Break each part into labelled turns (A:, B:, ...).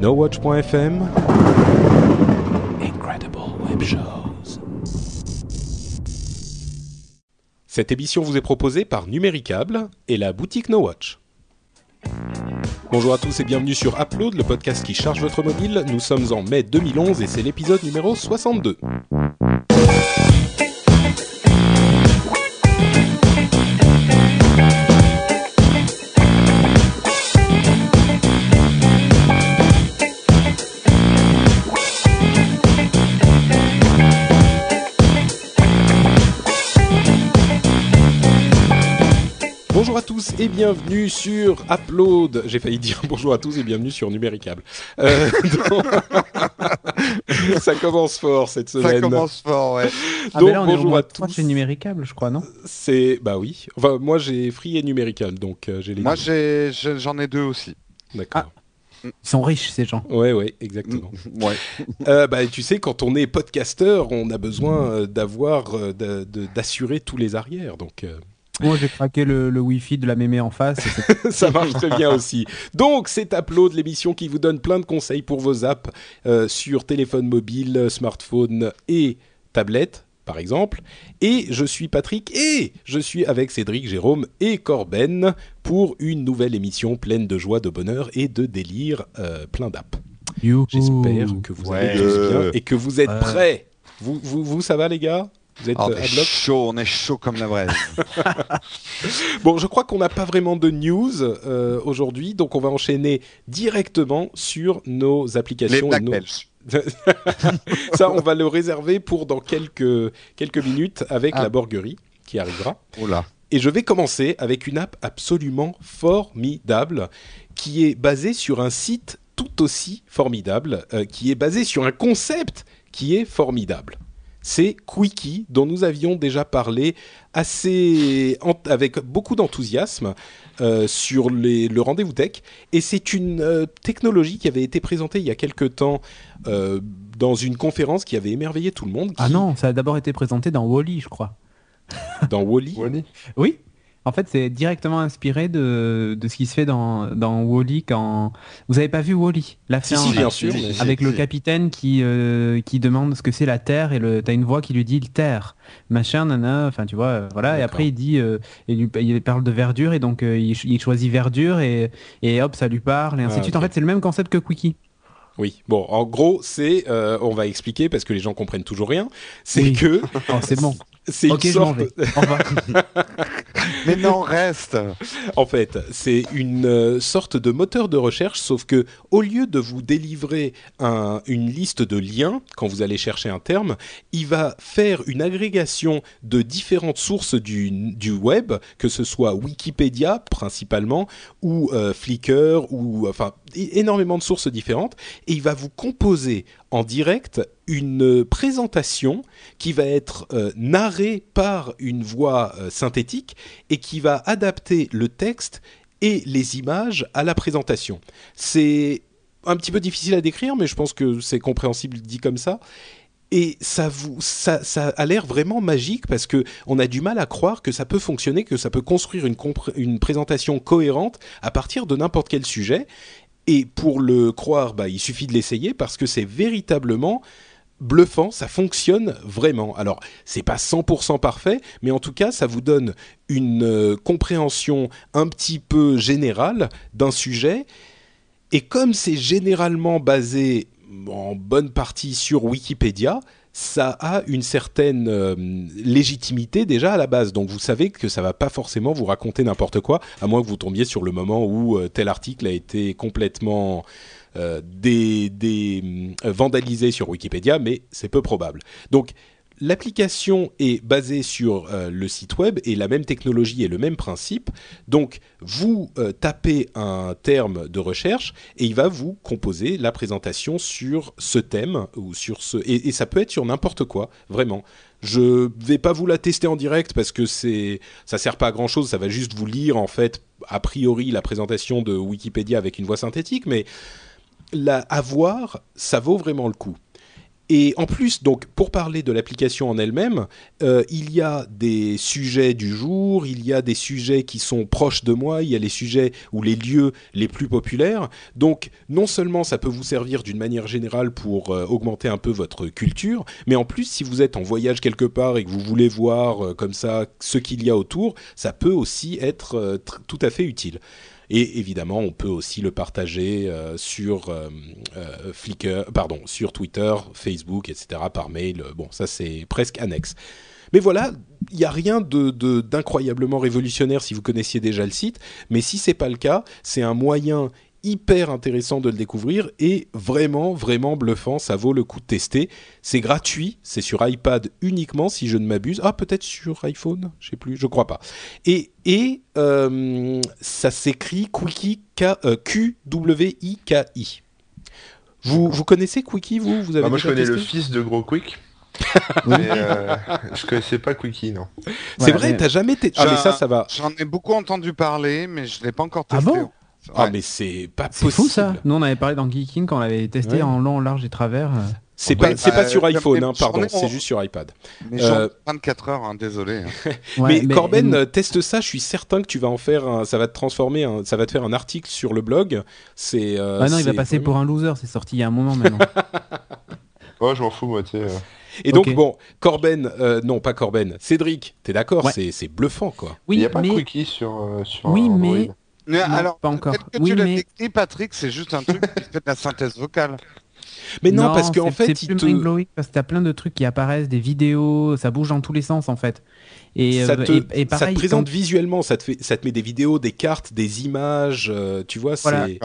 A: NoWatch.fm Incredible Web Shows. Cette émission vous est proposée par Numéricable et la boutique NoWatch. Bonjour à tous et bienvenue sur Upload, le podcast qui charge votre mobile. Nous sommes en mai 2011 et c'est l'épisode numéro 62. Et bienvenue sur Upload. J'ai failli dire bonjour à tous et bienvenue sur Numéricable. Euh, donc- Ça commence fort cette semaine.
B: Ça commence fort, ouais.
C: Ah,
A: Donc
C: là,
A: bonjour à tous.
C: chez Numéricable, je crois, non
A: C'est bah oui. Enfin moi j'ai Free et Numérical donc euh, j'ai les
B: Moi, j'en ai deux aussi.
A: D'accord.
C: Ils sont riches, ces gens.
A: Ouais ouais exactement.
B: Ouais.
A: Euh, bah tu sais quand on est podcasteur on a besoin d'avoir d'assurer tous les arrières donc. Euh,
C: Moi, j'ai craqué le, le Wi-Fi de la mémé en face.
A: Ça marche très bien aussi. Donc, c'est Upload, l'émission qui vous donne plein de conseils pour vos apps euh, sur téléphone mobile, smartphone et tablette, par exemple. Et je suis Patrick et je suis avec Cédric, Jérôme et Corben pour une nouvelle émission pleine de joie, de bonheur et de délire, euh, plein d'apps. J'espère que vous
B: Ouais.
A: allez tous bien et que vous êtes
C: Ouais.
A: prêts. Vous, vous, vous, ça va les gars? Vous êtes
B: on
A: euh, à
B: est chaud, on est chaud comme la braise.
A: Bon, je crois qu'on n'a pas vraiment de news euh, aujourd'hui, donc on va enchaîner directement sur nos
B: Les
A: applications. et
B: Black
A: nos-. Ça, on va le réserver pour dans quelques, quelques minutes avec
B: Ah.
A: la borguerie qui arrivera.
B: Oh là.
A: Et je vais commencer avec une app absolument formidable qui est basée sur un site tout aussi formidable, euh, qui est basé sur un concept qui est formidable. C'est Quickie, dont nous avions déjà parlé assez avec beaucoup d'enthousiasme euh, sur les- le rendez-vous tech. Et c'est une euh, technologie qui avait été présentée il y a quelque temps euh, dans une conférence qui avait émerveillé tout le monde.
C: Ah non, ça a d'abord été présenté dans Wally, je crois.
A: Dans Wally.
C: Oui En fait, c'est directement inspiré de, de ce qui se fait dans, dans Wally quand... Vous avez pas vu Wally La
A: Si, bien sûr.
C: Avec le capitaine qui, euh, qui demande ce que c'est la Terre et le, t'as une voix qui lui dit le Terre, machin, nana, enfin tu vois, euh, voilà. Et après il dit, euh, il, lui- il parle de verdure et donc euh, il, ch- il choisit verdure et, et hop, ça lui parle et ainsi
A: Ah,
C: de suite. En fait, c'est le même concept que Quickie.
A: Oui, bon, en gros, c'est, euh, on va expliquer parce que les gens comprennent toujours rien, c'est
C: Oui.
A: que
C: Oh, c'est bon.
A: C'est une sorte.
B: Mais non, reste.
A: en fait, c'est une euh, sorte de moteur de recherche, sauf que au lieu de vous délivrer un- une liste de liens quand vous allez chercher un terme, il va faire une agrégation de différentes sources du, du web, que ce soit Wikipédia principalement ou euh, Flickr ou enfin énormément de sources différentes, et il va vous composer en direct une présentation qui va être euh, narrée par une voix euh, synthétique et qui va adapter le texte et les images à la présentation. C'est un petit peu difficile à décrire, mais je pense que c'est compréhensible dit comme ça. Et ça, vous, ça, ça a l'air vraiment magique parce que on a du mal à croire que ça peut fonctionner, que ça peut construire une, une présentation cohérente à partir de n'importe quel sujet. Et pour le croire, bah, il suffit de l'essayer parce que c'est véritablement bluffant, ça fonctionne vraiment. Alors, c'est pas 100% parfait, mais en tout cas, ça vous donne une euh, compréhension un petit peu générale d'un sujet. Et comme c'est généralement basé en bonne partie sur Wikipédia, ça a une certaine euh, légitimité déjà à la base. Donc vous savez que ça va pas forcément vous raconter n'importe quoi, à moins que vous tombiez sur le moment où euh, tel article a été complètement euh, euh, vandalisé sur Wikipédia, mais c'est peu probable. Donc l'application est basée sur euh, le site web et la même technologie et le même principe. Donc vous euh, tapez un terme de recherche et il va vous composer la présentation sur ce thème ou sur ce et, et ça peut être sur n'importe quoi, vraiment. Je vais pas vous la tester en direct parce que c'est ça sert pas à grand chose, ça va juste vous lire en fait a priori la présentation de Wikipédia avec une voix synthétique, mais la, à voir, ça vaut vraiment le coup. Et en plus, donc, pour parler de l'application en elle-même, euh, il y a des sujets du jour, il y a des sujets qui sont proches de moi, il y a les sujets ou les lieux les plus populaires. Donc, non seulement ça peut vous servir d'une manière générale pour euh, augmenter un peu votre culture, mais en plus, si vous êtes en voyage quelque part et que vous voulez voir euh, comme ça ce qu'il y a autour, ça peut aussi être tr- tout à fait utile. Et évidemment, on peut aussi le partager euh, sur euh, euh, Flickr, pardon, sur Twitter, Facebook, etc. par mail. Bon, ça c'est presque annexe. Mais voilà, il n'y a rien de- de- d'incroyablement révolutionnaire si vous connaissiez déjà le site. Mais si c'est pas le cas, c'est un moyen hyper intéressant de le découvrir et vraiment, vraiment bluffant. Ça vaut le coup de tester. C'est gratuit, c'est sur iPad uniquement si je ne m'abuse. Ah, peut-être sur iPhone, je sais plus, je crois pas. Et, et euh, ça s'écrit Quickie K, euh, Q-W-I-K-I. Vous, vous connaissez Quickie, vous? Vous avez
D: Bah, moi, je connais le fils de Gros Quick. mais euh, je connaissais pas Quickie, non.
A: C'est vrai,
C: mais-
A: t'as jamais testé Ah, mais ça, ça va.
B: J'en ai beaucoup entendu parler, mais je l'ai pas encore
C: Ah
B: testé.
C: bon?
A: Ah,
B: Ouais.
A: mais c'est pas
C: C'est
A: possible.
C: fou ça. Nous on avait parlé dans Geeking quand on l'avait testé
A: Ouais.
C: en long, en large et travers.
A: C'est pas, c'est pas
B: bah,
A: sur
B: euh,
A: iPhone,
B: mais
A: hein, pardon,
B: en-
A: c'est juste sur iPad.
B: Mais
A: Euh,
B: ai 24 heures, hein, désolé. hein.
C: Ouais,
A: mais, Corben, teste ça, je suis certain que tu vas en faire un, ça va te transformer, un- ça va te faire un article sur le blog. C'est. euh,
C: ah non, il va
A: c'est
C: passer
A: vraiment-
C: pour un loser. C'est sorti il y a un moment maintenant.
D: Oh, je m'en fous, moi, tu sais. euh.
A: Et donc bon, Corben, euh, non pas Corben, Cédric, t'es d'accord
C: Ouais.
A: C'est c'est bluffant quoi.
C: Oui,
D: Il n'y a pas
C: mais
D: Quickie sur, euh, sur
C: Oui,
D: Android.
C: mais-
B: Mais
C: Non,
B: alors,
C: pas encore.
B: que
C: Oui,
B: tu l'as
C: mais-
B: décrit, Patrick, c'est juste un truc qui fait de la synthèse vocale.
A: Mais non, parce qu'en
C: c'est-
A: fait,
C: c'est
A: te,
C: mind-blowing parce que t'as plein de trucs qui apparaissent, des vidéos, ça bouge dans tous les sens en fait. Et,
A: ça
C: euh,
A: te,
C: et, et
A: ça te
C: pareil,
A: présente
C: quand,
A: visuellement, ça te fait, ça te met des vidéos, des cartes, des images, euh, tu vois,
C: Voilà.
A: c'est.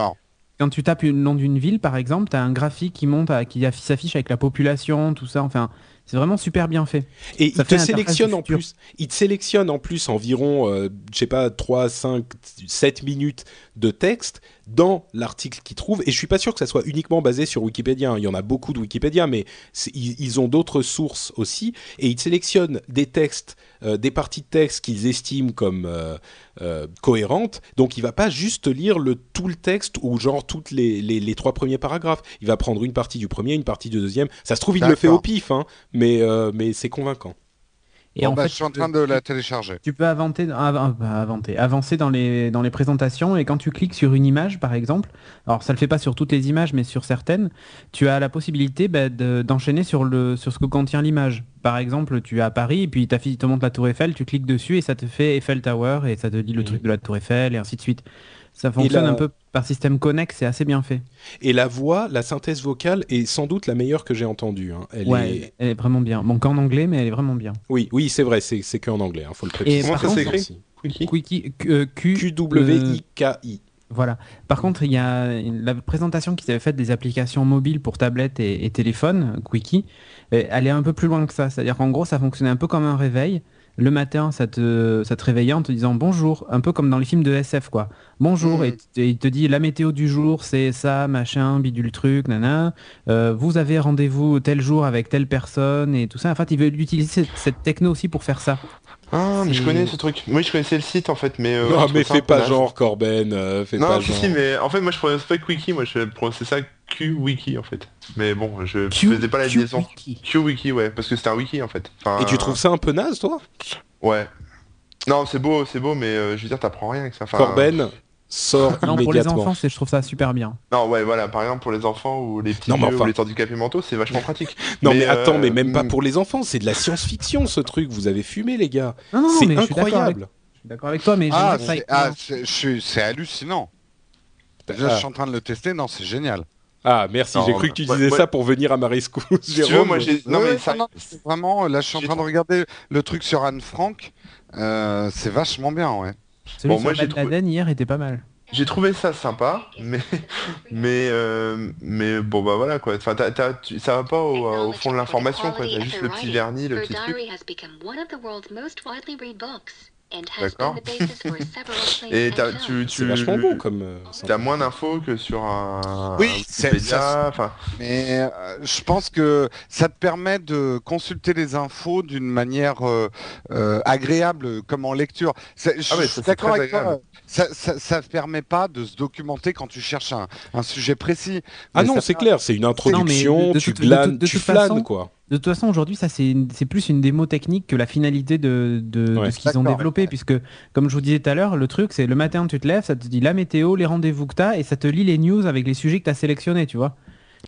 C: Quand tu tapes le nom d'une ville par exemple, t'as un graphique qui monte, à- qui affi- s'affiche avec la population, tout ça. Enfin, c'est vraiment super bien fait.
A: Et
C: Ça
A: il
C: fait
A: te sélectionne en
C: futur.
A: plus, il te sélectionne en plus environ, euh, je sais pas, 3, 5, 7 minutes de texte dans l'article qu'il trouve. Et je suis pas sûr que ça soit uniquement basé sur Wikipédia. hein. Il y en a beaucoup de Wikipédia, mais ils, ils ont d'autres sources aussi. Et ils sélectionnent des textes, euh, des parties de texte qu'ils estiment comme euh, euh, cohérentes. Donc il va pas juste lire le tout le texte ou genre toutes les, les, les trois premiers paragraphes. Il va prendre une partie du premier, une partie du deuxième. Ça se trouve, il le fait au pif, hein, mais, mais c'est convaincant.
C: Et
B: bon,
C: en
B: bah,
C: fait,
B: je suis en train de la télécharger.
C: Tu peux avancer, av- avancer, avancer dans les, dans les présentations et quand tu cliques sur une image par exemple, alors ça le fait pas sur toutes les images mais sur certaines, tu as la possibilité bah, de- d'enchaîner sur, le, sur ce que contient l'image. Par exemple, tu es à Paris et puis t'affiche- il te montre la tour Eiffel, tu cliques dessus et ça te fait Eiffel Tower et ça te dit le truc de la tour Eiffel et ainsi de suite. Ça fonctionne
A: la-
C: un peu par système connexe, c'est assez bien fait.
A: Et la voix, la synthèse vocale est sans doute la meilleure que j'ai entendue. hein. Elle
C: ouais,
A: est...
C: elle est vraiment bien. Bon, qu'en anglais, mais elle est vraiment bien.
A: Oui, oui, c'est vrai, c'est c'est qu'en anglais, hein, faut le préciser.
C: Et
D: Comment ça s'écrit
A: aussi.
D: Quickie
C: Quickie, Q, euh, euh,
A: Q-W-I-K-I.
C: Voilà. Par contre, il y a la présentation qu'ils avaient faite des applications mobiles pour tablette et, et téléphone, Quickie, euh, elle est un peu plus loin que ça. C'est-à-dire qu'en gros, ça fonctionnait un peu comme un réveil. Le matin, ça te, ça te réveillait en te disant bonjour, un peu comme dans les films de SF, quoi. Bonjour,
B: Mhm.
C: et, il te dit la météo du jour, c'est ça, machin, bidule truc, nana. Euh, vous avez rendez-vous tel jour avec telle personne et tout ça. En fait, il veut utiliser cette, cette techno aussi pour faire ça.
D: Ah, mais je connais ce truc. Oui, je connaissais le site en fait, mais. euh,
A: non, mais fais pas genre, Corben, euh, fais
D: Non,
A: pas
D: si,
A: genre.
D: si, mais en fait, moi je prononce pas Quickie, moi je prononçais ça Q-Wiki en fait. Mais bon, je
C: Q-
D: faisais pas la
C: Q-
D: liaison.
C: Wiki.
D: Q-Wiki, ouais, parce que c'était un wiki en fait. Enfin,
A: Et tu trouves ça un peu naze, toi?
D: Ouais. Non, c'est beau, c'est beau, mais euh, je veux dire, t'apprends rien avec ça. Enfin,
A: Corben, sors
C: Non, pour les enfants, c'est- je trouve ça super bien.
D: Non, ouais, voilà, par exemple, pour les enfants ou les petits
A: Non, mais
D: vieux
A: enfin-
D: ou les handicapés mentaux, c'est vachement pratique.
A: Non, mais,
D: Mais,
A: attends,
D: euh,
A: mais même pas
D: mm.
A: pour les enfants, c'est de la science-fiction ce truc, vous avez fumé, les gars.
C: Non, non, non,
A: C'est
C: mais je suis d'accord avec,
A: incroyable.
C: je suis d'accord avec toi, mais
B: Ah, c'est ah, c'est- c'est hallucinant. Déjà,
A: Ah.
B: je suis en train de le tester. Non, c'est génial.
A: Ah, merci, j'ai cru que tu disais
D: ouais.
A: ça pour venir à ma rescousse,
D: Si tu veux,
A: Jérôme.
D: moi j'ai. Non, mais ça.
B: non, vraiment, là, je suis en train de regarder le truc sur Anne Frank. Euh, c'est vachement bien, ouais.
C: Celui
D: Bon, moi, j'ai trouvé-
C: hier était pas mal.
D: J'ai trouvé ça sympa, mais mais euh, mais bon bah voilà quoi. Enfin, t'as- t'as- tu- ça va pas au, au fond de l'information quoi. T'as juste le petit vernis, le petit truc. D'accord. Et t'as- tu, tu
A: C'est vachement bon comme. euh, ça.
D: T'as moins d'infos que sur un,
B: Oui, c'est- ça-
D: enfin,
B: Mais euh, je pense que ça te permet de consulter les infos d'une manière euh, euh, agréable, comme en lecture. C'est- Je
D: Ah ouais,
B: suis d'accord avec toi. Ça, ça, ça permet pas de se documenter quand tu cherches un, un sujet précis.
A: Ah
B: Mais
A: non, c'est clair, c'est une introduction,
C: de
A: tu
C: toute- de
A: glanes, tu flânes
C: façon,
A: quoi.
C: De toute façon, aujourd'hui, ça c'est plus une démo technique que la finalité de, de- de
A: Ouais.
C: ce qu'ils ont développé, puisque comme je vous disais tout à l'heure, le truc c'est le matin tu te lèves, ça te dit la météo, les rendez-vous que t'as, et ça te lit les news avec les sujets que t'as sélectionnés, tu vois.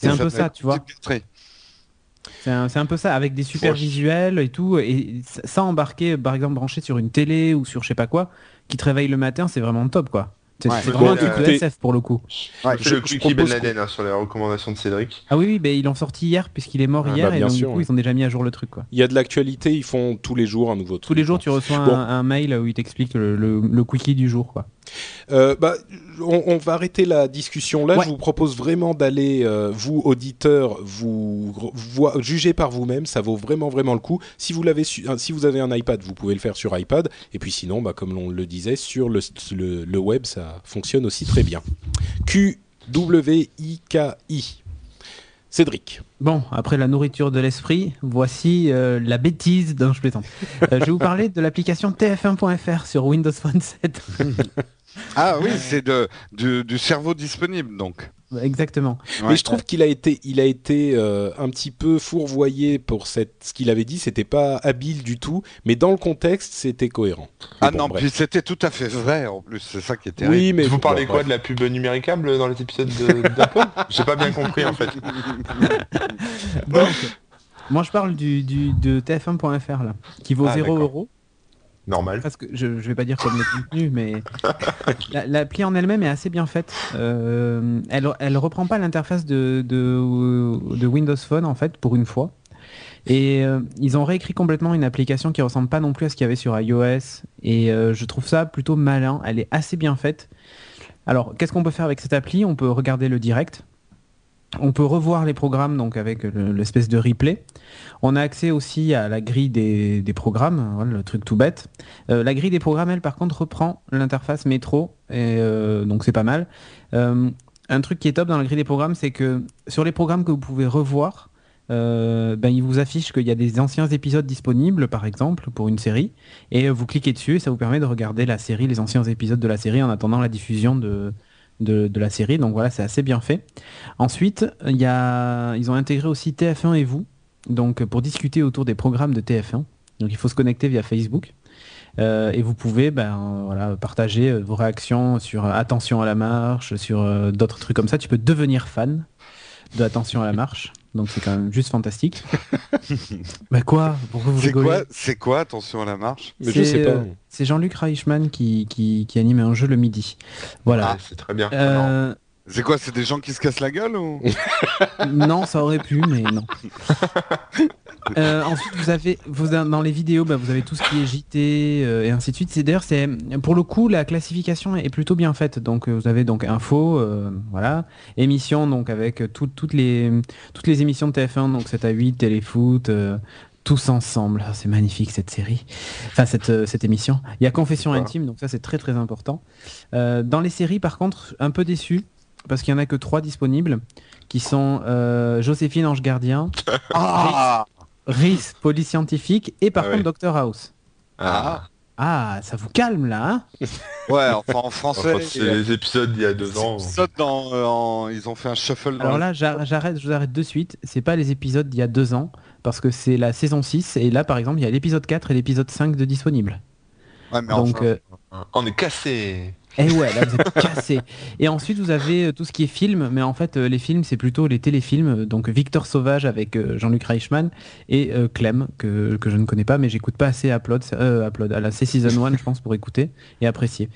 C: C'est un peu ça, tu vois. C'est un, peu ça, avec des super visuels et tout, et ça- ça embarqué, par exemple, branché sur une télé ou sur je sais pas quoi, qui te réveille le matin, c'est vraiment top, quoi. C'est
B: Ouais.
C: vraiment un truc de
A: écoutez-
C: SF pour le coup.
B: Ouais,
D: je,
A: je-
D: le
A: je
D: Quickie Ben Laden hein, sur les recommandations de Cédric.
C: Ah oui, oui, ben, ils l'ont sorti hier puisqu'il est mort
A: Ah,
C: hier,
A: bah,
C: et
A: bien
C: donc
A: sûr,
C: du coup ils ont déjà mis à jour le truc, quoi.
A: Il y a de l'actualité, ils font tous les jours un nouveau truc.
C: Tous les jours, tu reçois
A: Bon.
C: un, un mail où il t'explique le, le- le quickie du jour. Quoi.
A: Euh, bah, on, on va arrêter la discussion là.
C: Ouais.
A: Je vous propose vraiment d'aller, euh, vous auditeurs, vous juger par vous-même. Ça vaut vraiment vraiment le coup. Si vous l'avez, su- si vous avez un iPad, vous pouvez le faire sur iPad. Et puis sinon, bah, comme on le disait, sur le, le, le web, ça fonctionne aussi très bien. Q W I K I. Cédric.
C: Bon, après la nourriture de l'esprit, voici euh, la bêtise d'un je plaisante. Euh, je vais vous parler de l'application TF1.fr sur Windows Phone 7.
B: Ah oui, c'est de, du, du cerveau disponible donc.
C: Exactement.
A: Mais je trouve qu'il a été, il a été euh, un petit peu fourvoyé pour cette, ce qu'il avait dit. C'était pas habile du tout, mais dans le contexte, c'était cohérent. Mais
B: Ah
A: bon,
B: non,
A: bref.
B: puis c'était tout à fait vrai en plus, c'est ça qui terrible.
A: Oui, mais
D: vous parlez quoi
A: bref.
D: de la pub numéricable dans les épisodes de- d'Apple J'ai pas bien compris en fait.
C: Donc, moi je parle du, du- de TF1.fr là, qui vaut
D: Ah,
C: 0
D: d'accord.
C: euros.
D: Normal.
C: Parce que je, je vais pas dire comme le contenu, mais la- l'appli en elle-même est assez bien faite. Euh, elle, elle reprend pas l'interface de Windows Phone en fait pour une fois. Et euh, ils ont réécrit complètement une application qui ressemble pas non plus à ce qu'il y avait sur iOS. Et euh, je trouve ça plutôt malin. Elle est assez bien faite. Alors, qu'est-ce qu'on peut faire avec cette appli? On peut regarder le direct. On peut revoir les programmes donc avec le- l'espèce de replay. On a accès aussi à la grille des, programmes, le truc tout bête. Euh, la grille des programmes, elle, par contre, reprend l'interface métro, et euh, donc c'est pas mal. Euh, un truc qui est top dans la grille des programmes, c'est que sur les programmes que vous pouvez revoir, ben, il vous affiche qu'il y a des anciens épisodes disponibles, par exemple, pour une série, et vous cliquez dessus, et ça vous permet de regarder la série, les anciens épisodes de la série, en attendant la diffusion de, de, la série. Donc voilà, c'est assez bien fait. Ensuite, ils ont intégré aussi TF1 et vous, donc pour discuter autour des programmes de TF1. Donc il faut se connecter via Facebook. Euh, et vous pouvez ben, partager euh, vos réactions sur euh, Attention à la marche, sur d'autres trucs comme ça. Tu peux devenir fan de Attention à la marche. Donc c'est quand même juste fantastique. bah quoi? Pourquoi vous
B: C'est quoi, c'est quoi, attention à la marche?
A: Mais je
C: C'est,
A: sais pas.
C: euh, C'est Jean-Luc Reichmann qui, qui, qui anime un jeu le midi. Voilà.
D: Ah, c'est très bien.
C: Euh,
B: C'est quoi, c'est des gens qui se cassent la gueule ou?
C: Non, ça aurait pu, mais non. Euh, ensuite, vous avez, vous, dans les vidéos, bah, vous avez tout ce qui est JT euh, et ainsi de suite. C'est d'ailleurs, c'est pour le coup, la classification est plutôt bien faite. Donc, euh, vous avez donc info, euh, voilà, émission, donc avec tout- toutes les toutes les émissions de TF1, donc 7 à 8, Téléfoot. tous ensemble, Ah, c'est magnifique cette série, enfin cette, cette émission. Il y a Confession intime, donc ça c'est très très important. Dans les séries, par contre, un peu déçu parce qu'il y en a que trois disponibles, qui sont euh, Joséphine Ange Gardien,
B: Ah
C: Rhys Police Scientifique et par
D: Ah
C: contre
D: ouais.
C: Dr House.
D: Ah,
C: Ah, ça vous calme là, hein
B: Ouais, enfin en français,
D: Enfin, c'est les épisodes d'il y a deux ans.
B: dans, euh, en- ils ont fait un shuffle. dans
C: Alors là, j'ar- j'arrête, je vous arrête de suite. C'est pas les épisodes d'il y a deux ans, parce que c'est la saison 6, et là par exemple, il y a l'épisode 4 et l'épisode 5 de disponible.
B: Ouais, mais
C: Donc,
B: enfin,
C: euh,
D: On est cassé.
C: Eh ouais, là vous êtes cassé. Et ensuite vous avez euh, tout ce qui est film, mais en fait euh, les films c'est plutôt les téléfilms, donc Victor Sauvage avec euh, Jean-Luc Reichmann et euh, Clem que, que je ne connais pas, mais j'écoute pas assez Upload, euh, Upload à la C Season 1 je pense pour écouter et apprécier.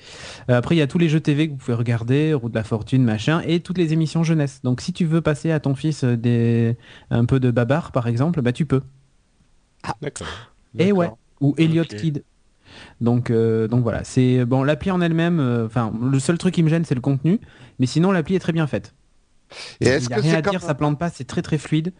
C: Euh, après il y a tous les jeux TV que vous pouvez regarder, Route de la Fortune, machin, et toutes les émissions jeunesse. Donc si tu veux passer à ton fils des un peu de babar par exemple, bah tu peux.
A: D'accord.
C: Et ouais, ou Elliot
D: Ok.
C: Kid. Donc, euh, donc voilà, c'est bon. L'appli en elle-même, euh, enfin, le seul truc qui me gêne, c'est le contenu, mais sinon l'appli est très bien faite.
B: Et est-ce que
C: rien à
B: comme
C: dire, ça plante pas, c'est très très fluide.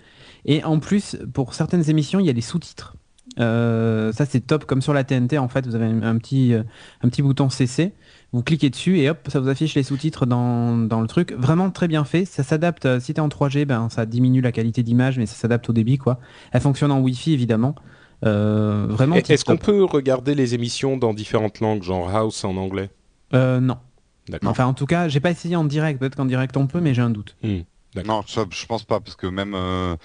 C: Et en plus, pour certaines émissions, il y a des sous-titres. Euh, ça c'est top, comme sur la TNT en fait, vous avez un, un petit, un petit bouton CC, vous cliquez dessus et hop, ça vous affiche les sous-titres dans, dans le truc. Vraiment très bien fait, ça s'adapte, si t'es en 3G, ben, ça diminue la qualité d'image, mais ça s'adapte au débit quoi. Elle fonctionne en Wi-Fi évidemment. Euh, vraiment
A: Est-ce qu'on peut regarder les émissions dans différentes langues, genre House en anglais?
C: Euh, non.
A: D'accord.
C: Enfin en tout cas, j'ai pas essayé en direct, peut-être qu'en direct on peut, mais j'ai un doute.
B: Non, ça, je pense pas, parce que même euh,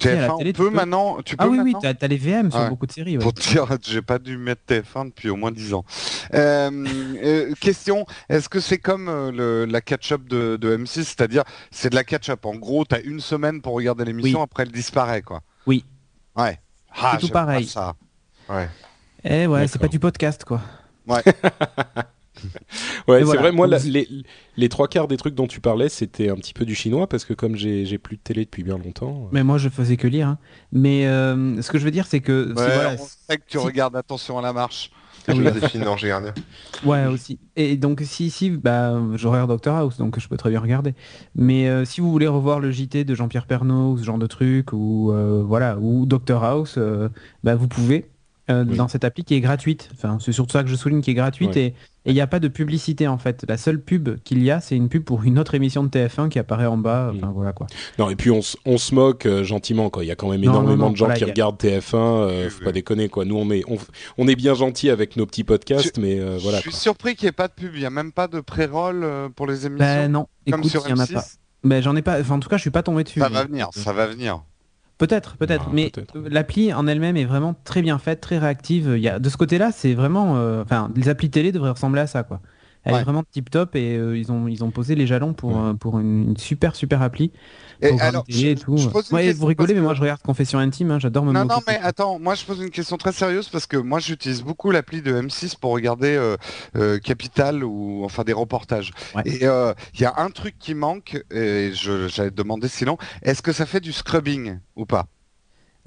C: Si, à la
B: TF1,
C: télé,
B: on
C: tu
B: peut
C: peux.
B: maintenant. Tu peux
C: Ah oui, oui, t'as t'as les VM sur
B: Ouais.
C: beaucoup de séries. ouais.
B: Pour te dire, j'ai pas dû mettre TF1 depuis au moins 10 ans. Euh, euh, question, est-ce que c'est comme le- la catch-up de, de M6, c'est-à-dire c'est de la catch-up. En gros, t'as une semaine pour regarder l'émission,
C: Oui.
B: après elle disparaît, quoi.
C: Oui.
B: Ouais. Ah,
C: C'est tout
B: pas
C: pareil.
B: Ça.
D: Ouais.
C: Eh ouais, c'est pas du podcast quoi.
A: Ouais,
C: Et
A: c'est
C: voilà.
A: vrai. Moi, la- les, les trois quarts des trucs dont tu parlais, c'était un petit peu du chinois parce que comme j'ai plus de télé depuis bien longtemps.
C: Mais moi je faisais que lire. hein. Mais euh, ce que je veux dire c'est que si,
B: Ouais,
C: voilà,
B: on sait que tu
C: si-
B: regardes attention à la marche.
C: Ah oui.
D: des films.
C: Ouais, aussi. Et donc, si, si, bah, je regarde Doctor House, donc je peux très bien regarder. Mais euh, si vous voulez revoir le JT de Jean-Pierre Pernaut ou ce genre de truc, ou euh, voilà, ou Doctor House, euh, bah, vous pouvez euh,
A: Oui.
C: dans cette appli qui est gratuite. Enfin, c'est surtout ça que je souligne, qui est gratuite
A: Ouais.
C: et et il n'y a pas de publicité en fait. La seule pub qu'il y a, c'est une pub pour une autre émission de TF1 qui apparaît en bas. Enfin, voilà quoi.
A: Non, et puis on, on se moque euh, gentiment quoi. Il y a quand même énormément
C: non, non,
A: de gens
C: voilà,
A: qui
C: a-
A: regardent TF1. euh, faut
B: oui.
A: pas déconner quoi. Nous, on est on, on est bien gentils avec nos petits podcasts, mais euh, voilà.
B: je suis
A: quoi.
B: surpris qu'il n'y ait pas de pub. Il n'y a même pas de pré-roll pour les émissions.
C: Ben non,
B: comme
C: écoute,
B: sur
C: il y en a
B: M6.
C: pas. Ben, j'en ai pas. Enfin, en tout cas, je suis pas tombé dessus.
B: Ça
C: mais-
B: va venir, ça va venir.
C: Peut-être, peut-être.
A: Ah,
C: mais euh, l'appli en elle-même est vraiment très bien faite, très réactive. Il y a, de ce côté-là, c'est vraiment. euh, Enfin, les applis télé devraient ressembler à ça, quoi. Elle
B: Ouais.
C: est vraiment tip top et euh, ils ont ils ont posé les jalons pour
A: Ouais.
C: euh, pour une, une super super appli.
B: Et alors,
C: télé
B: je-
C: et tout.
B: je pose une
C: Ouais,
B: question
C: vous rigolez, mais moi je regarde Confession intime. hein, J'adore me
B: Non, non, mais attends, moi je pose une question très sérieuse parce que moi j'utilise beaucoup l'appli de M6 pour regarder euh, euh, Capital ou enfin des reportages.
C: Ouais.
B: Et euh, il y a un truc qui manque, et je- j'avais demandé sinon, est-ce que ça fait du scrubbing ou pas?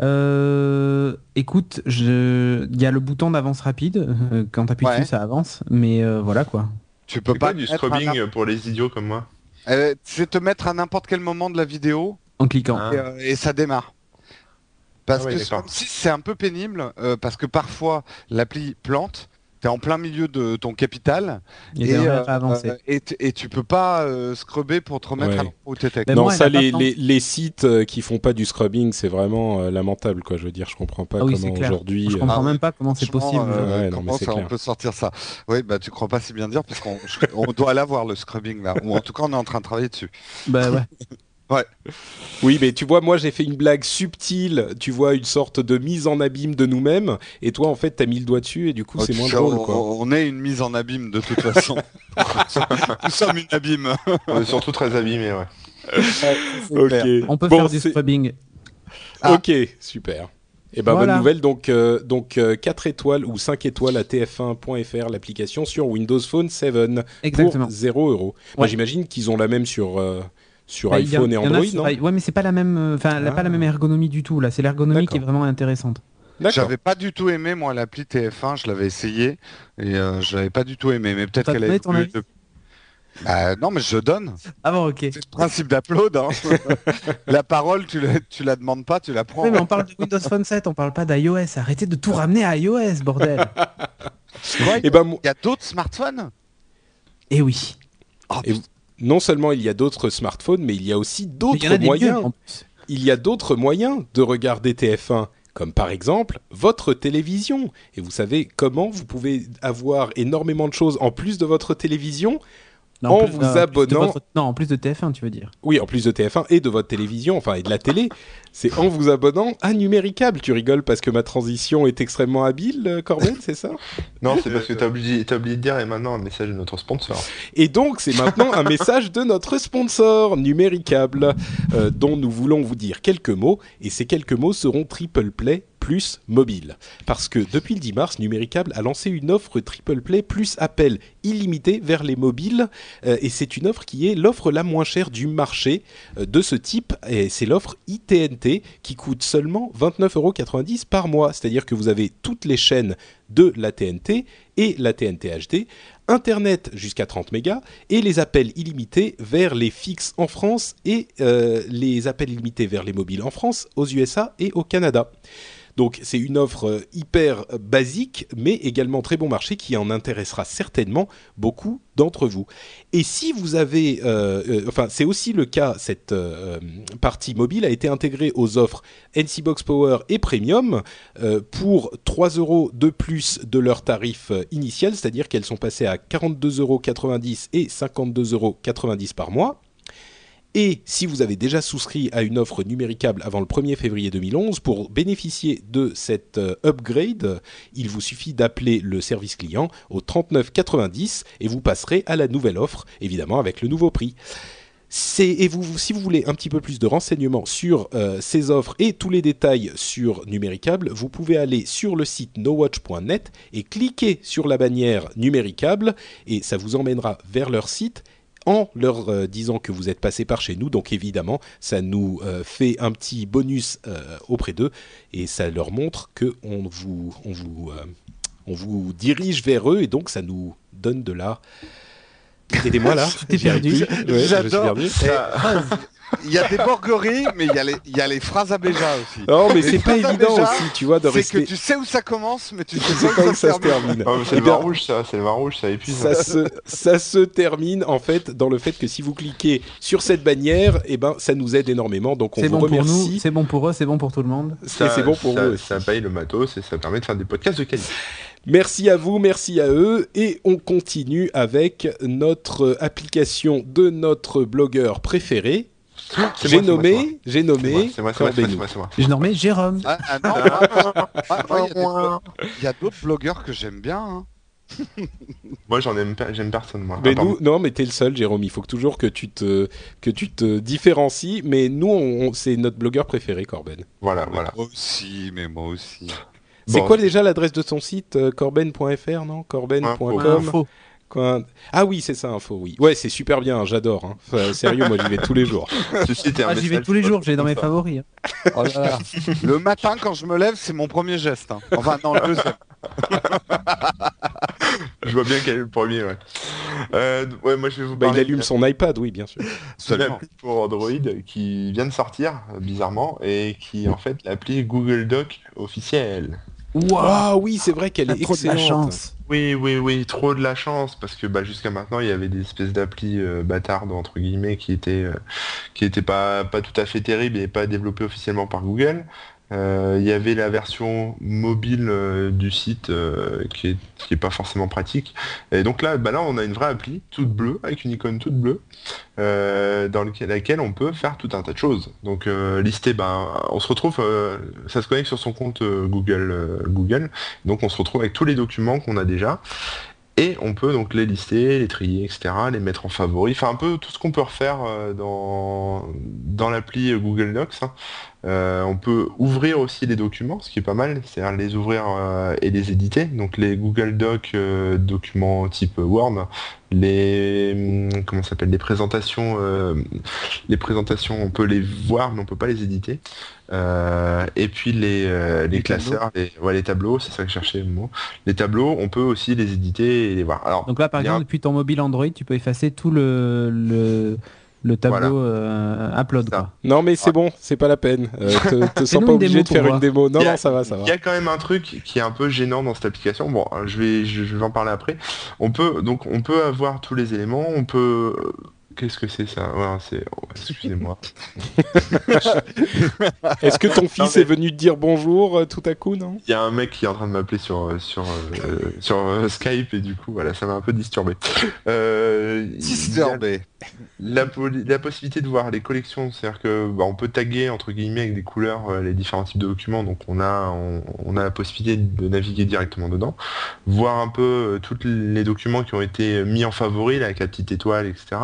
C: Euh, écoute, je... il y a le bouton d'avance rapide. euh, quand t'appuies
B: Ouais.
C: dessus, ça avance. Mais euh, voilà quoi.
B: Tu peux pas
D: pas du
B: un-
D: scrubbing pour les idiots comme moi
B: Euh, c'est te mettre à n'importe quel moment de la vidéo
C: En cliquant.
D: Ah.
B: et, euh, et ça démarre. Parce
D: Ah
B: que
D: d'accord.
B: sur M6 c'est un peu pénible euh, parce que parfois l'appli plante. T'es en plein milieu de ton capital
C: Et,
B: euh, euh, et, tu peux pas euh, scrubber pour te remettre
A: Ouais.
B: à où.
C: Ben,
A: non, ça, les, sites qui font pas du scrubbing, c'est vraiment euh, lamentable, quoi. Je veux dire, je comprends pas
C: Ah oui,
A: comment aujourd'hui.
C: Je comprends même pas comment c'est possible.
B: euh,
A: Ouais, non, mais
B: comment
A: c'est
B: ça, on peut sortir ça? Oui, bah tu crois pas si bien dire parce qu'on doit l'avoir le scrubbing là, ou en tout cas on est en train de travailler dessus.
C: Bah ouais.
A: Oui, mais tu vois, moi j'ai fait une blague subtile. Tu vois, une sorte de mise en abîme de nous-mêmes, et toi, en fait, t'as mis le doigt dessus, et du coup, c'est moins drôle,
B: on,
A: quoi.
B: on est une mise en abîme de toute façon. Nous sommes une abîme.
D: On est surtout très abîmés, ouais.
A: Ok.
C: On peut
A: Bon,
C: faire du scrubbing.
B: Ah.
A: Ok, super. Et ben
C: Voilà.
A: bonne nouvelle, donc euh, donc euh, 4 étoiles ou 5 étoiles à tf1.fr l'application sur Windows Phone 7
C: Exactement.
A: pour 0 euros. Moi
C: Ouais.
A: j'imagine qu'ils ont la même sur euh, sur
C: Bah,
A: iPhone et Android,
C: sur
A: non
C: i- Ouais, mais c'est pas la même. euh, Enfin,
A: Ah.
C: pas la même ergonomie du tout. Là, c'est l'ergonomie qui est vraiment intéressante.
B: J'avais pas du tout aimé moi l'appli TF1, je l'avais essayé et euh, je l'avais pas du tout aimé, mais peut-être qu'elle
C: avis
B: depuis. Bah, non mais je donne.
C: Ah bon, ok.
B: C'est le principe d'upload. Hein. la parole, tu la, tu la demandes pas, tu la prends.
C: Oui, mais on parle de Windows Phone 7, on parle pas d'iOS. Arrêtez de tout ramener à iOS, bordel.
B: Ouais,
A: Et ben
B: Il y a d'autres smartphones
C: Eh oui.
B: Oh,
A: Et- non seulement il y a d'autres smartphones, mais il y a aussi d'autres moyens. il y a d'autres moyens de regarder TF1, comme par exemple votre télévision. Et vous savez comment vous pouvez avoir énormément de choses en plus de votre télévision
C: Non,
A: En
C: plus-
A: vous
C: non,
A: abonnant-
C: votre- Non, en plus de TF1, tu veux dire.
A: Oui, en plus de TF1 et de votre télévision, enfin et de la télé, c'est en vous abonnant à Numéricable. Tu rigoles parce que ma transition est extrêmement habile, euh, Corben, c'est ça?
D: Non, c'est parce que t'as oublié, t'as oublié de dire et maintenant un message de notre sponsor.
A: Et donc, c'est maintenant un message de notre sponsor, Numéricable, euh, dont nous voulons vous dire quelques mots. Et ces quelques mots seront Triple Play plus mobile. Parce que depuis le 10 mars, Numéricable a lancé une offre Triple Play plus appel illimité vers les mobiles. Euh, et c'est une offre qui est l'offre la moins chère du marché euh, de ce type. Et c'est l'offre ITNT qui coûte seulement 29,90€ par mois. C'est-à-dire que vous avez toutes les chaînes de la TNT et la TNT HD, Internet jusqu'à 30 mégas et les appels illimités vers les fixes en France et euh, les appels illimités vers les mobiles en France, aux USA et au Canada. Donc c'est une offre euh, hyper basique, mais également très bon marché qui en intéressera certainement beaucoup d'entre vous. Et si vous avez, euh, euh, enfin c'est aussi le cas, cette euh, partie mobile a été intégrée aux offres NC Box Power et Premium euh, pour 3 euros de plus de leur tarif euh, initial, c'est-à-dire qu'elles sont passées à 42,90 euros et 52,90 euros par mois. Et si vous avez déjà souscrit à une offre numéricable avant le 1er février 2011, pour bénéficier de cette euh, upgrade, il vous suffit d'appeler le service client au 3990 et vous passerez à la nouvelle offre, évidemment avec le nouveau prix. Et si vous voulez un petit peu plus de renseignements sur euh, ces offres et tous les détails sur Numéricable, vous pouvez aller sur le site nowatch.net et cliquer sur la bannière Numéricable et ça vous emmènera vers leur site en leur euh, disant que vous êtes passé par chez nous. Donc évidemment, ça nous euh, fait un petit bonus euh, auprès d'eux et ça leur montre que on vous, on vous, on vous dirige vers eux et donc ça nous donne de la. Aidez-moi là. arrive
C: perdu.
A: Ouais,
B: J'adore. Il y a des borgueries, mais il y, a les- il y a les phrases à Béja aussi.
A: Non, mais c'est pas évident aussi, tu vois, de
B: C'est que
A: rester.
B: tu sais où ça commence, mais tu
A: Je
B: sais pas où ça, se termine.
D: c'est
A: Eh
D: le
A: bien,
D: vin rouge, ça, c'est le vin rouge, ça épuise.
A: ça se, ça se termine en fait dans le fait que si vous cliquez sur cette bannière, eh ben ça nous aide énormément. Donc on
C: C'est
A: vous
C: bon pour nous,
A: remercie.
C: c'est bon pour eux, c'est bon pour tout le monde.
A: C'est bon pour
D: ça,
A: eux aussi.
D: Ça paye le matos et ça permet de faire des podcasts de qualité.
A: Merci à vous, merci à eux. Et on continue avec notre application de notre blogueur préféré. J'ai nommé, j'ai nommé
D: c'est moi, c'est moi, c'est moi,
A: Corbenu.
D: c'est moi, c'est moi.
C: J'ai nommé Jérôme.
B: Ah, ah non, il y a d'autres blogueurs que j'aime bien. hein.
D: Moi, j'en aime, pas- j'aime personne, moi.
A: Mais
D: Ah,
A: nous, non, mais t'es le seul, Jérôme. Il faut que toujours que tu te que tu te différencies. Mais nous, on- c'est notre blogueur préféré, Corben.
D: Voilà, voilà.
B: Moi aussi, mais moi aussi.
A: C'est
D: Bon.
A: quoi déjà l'adresse de ton site euh, Corben.fr, non? Corben.com Ah oui, c'est ça, info, oui. Ouais, c'est super bien, hein, j'adore. hein. Enfin, sérieux, moi j'y vais tous les jours.
D: Ceci était un
C: Ah, j'y vais tous les jours, j'ai dans mes favoris. hein.
B: Oh là là. Le matin, quand je me lève, c'est mon premier geste. hein. Enfin, non, le deuxième.
D: Je vois bien quel est le premier, ouais. Euh, ouais, moi, je vais vous
A: Bah, il
D: parler
A: allume son iPad, oui, bien sûr.
D: d'une
B: Absolument.
D: appli pour Android qui vient de sortir, euh, bizarrement, et qui est en fait l'appli Google Doc officielle.
A: Ah oui, c'est vrai qu'elle est
C: trop de la
A: excellente.
C: chance.
D: Oui, oui, oui, trop de la chance, parce que bah, jusqu'à maintenant, il y avait des espèces d'applis euh, bâtardes, entre guillemets, qui étaient, euh, qui étaient pas, pas tout à fait terribles et pas développées officiellement par Google. Euh, il y avait la version mobile euh, du site euh, qui, est, pas forcément pratique. Et donc là, bah là, on a une vraie appli, toute bleue, avec une icône toute bleue, dans laquelle on peut faire tout un tas de choses. Donc lister, ben, on se retrouve, ça se connecte sur son compte Google, Google. Donc on se retrouve avec tous les documents qu'on a déjà. Et on peut donc les lister, les trier, etc., les mettre en favori, enfin un peu tout ce qu'on peut refaire dans, dans l'appli Google Docs. Euh, on peut ouvrir aussi les documents, ce qui est pas mal, c'est-à-dire les ouvrir euh, et les éditer. Donc les Google Docs euh, documents type Word, les hum, comment s'appelle, les présentations, les présentations, on peut les voir, mais on peut pas les éditer. Et puis les, les,
C: Les
D: classeurs, les, ouais, les tableaux, c'est ça que je cherchais le mot. Les tableaux, on peut aussi les éditer et les voir. Alors,
C: Donc là, par exemple, depuis ton mobile Android, tu peux effacer tout le, le, le tableau
D: Voilà.
C: euh, upload. Quoi.
A: Non, mais c'est bon, c'est pas la peine. Euh, te, te sens pas obligé de faire une démo. Non,
D: Il y a-
A: non, ça va, ça va.
D: Il y a quand même un truc qui est un peu gênant dans cette application. Bon, je vais, je, je vais en parler après. On peut, donc, on peut avoir tous les éléments. On peut. Qu'est-ce que c'est ça? Ouais, c'est. oh, Excusez-moi.
A: Est-ce que ton fils
D: mais-
A: est venu te dire bonjour euh, tout à coup, non?
D: Il y a un mec qui est en train de m'appeler sur euh, sur euh, sur euh, Skype et du coup, voilà, ça m'a un peu disturbé. Euh,
B: Disturbé.
D: La, possibilité de voir les collections, c'est-à-dire que bah, on peut taguer entre guillemets avec des couleurs euh, les différents types de documents, donc on a on, on a la possibilité de naviguer directement dedans, voir un peu euh, tous les documents qui ont été mis en favori là, avec la petite étoile, etc.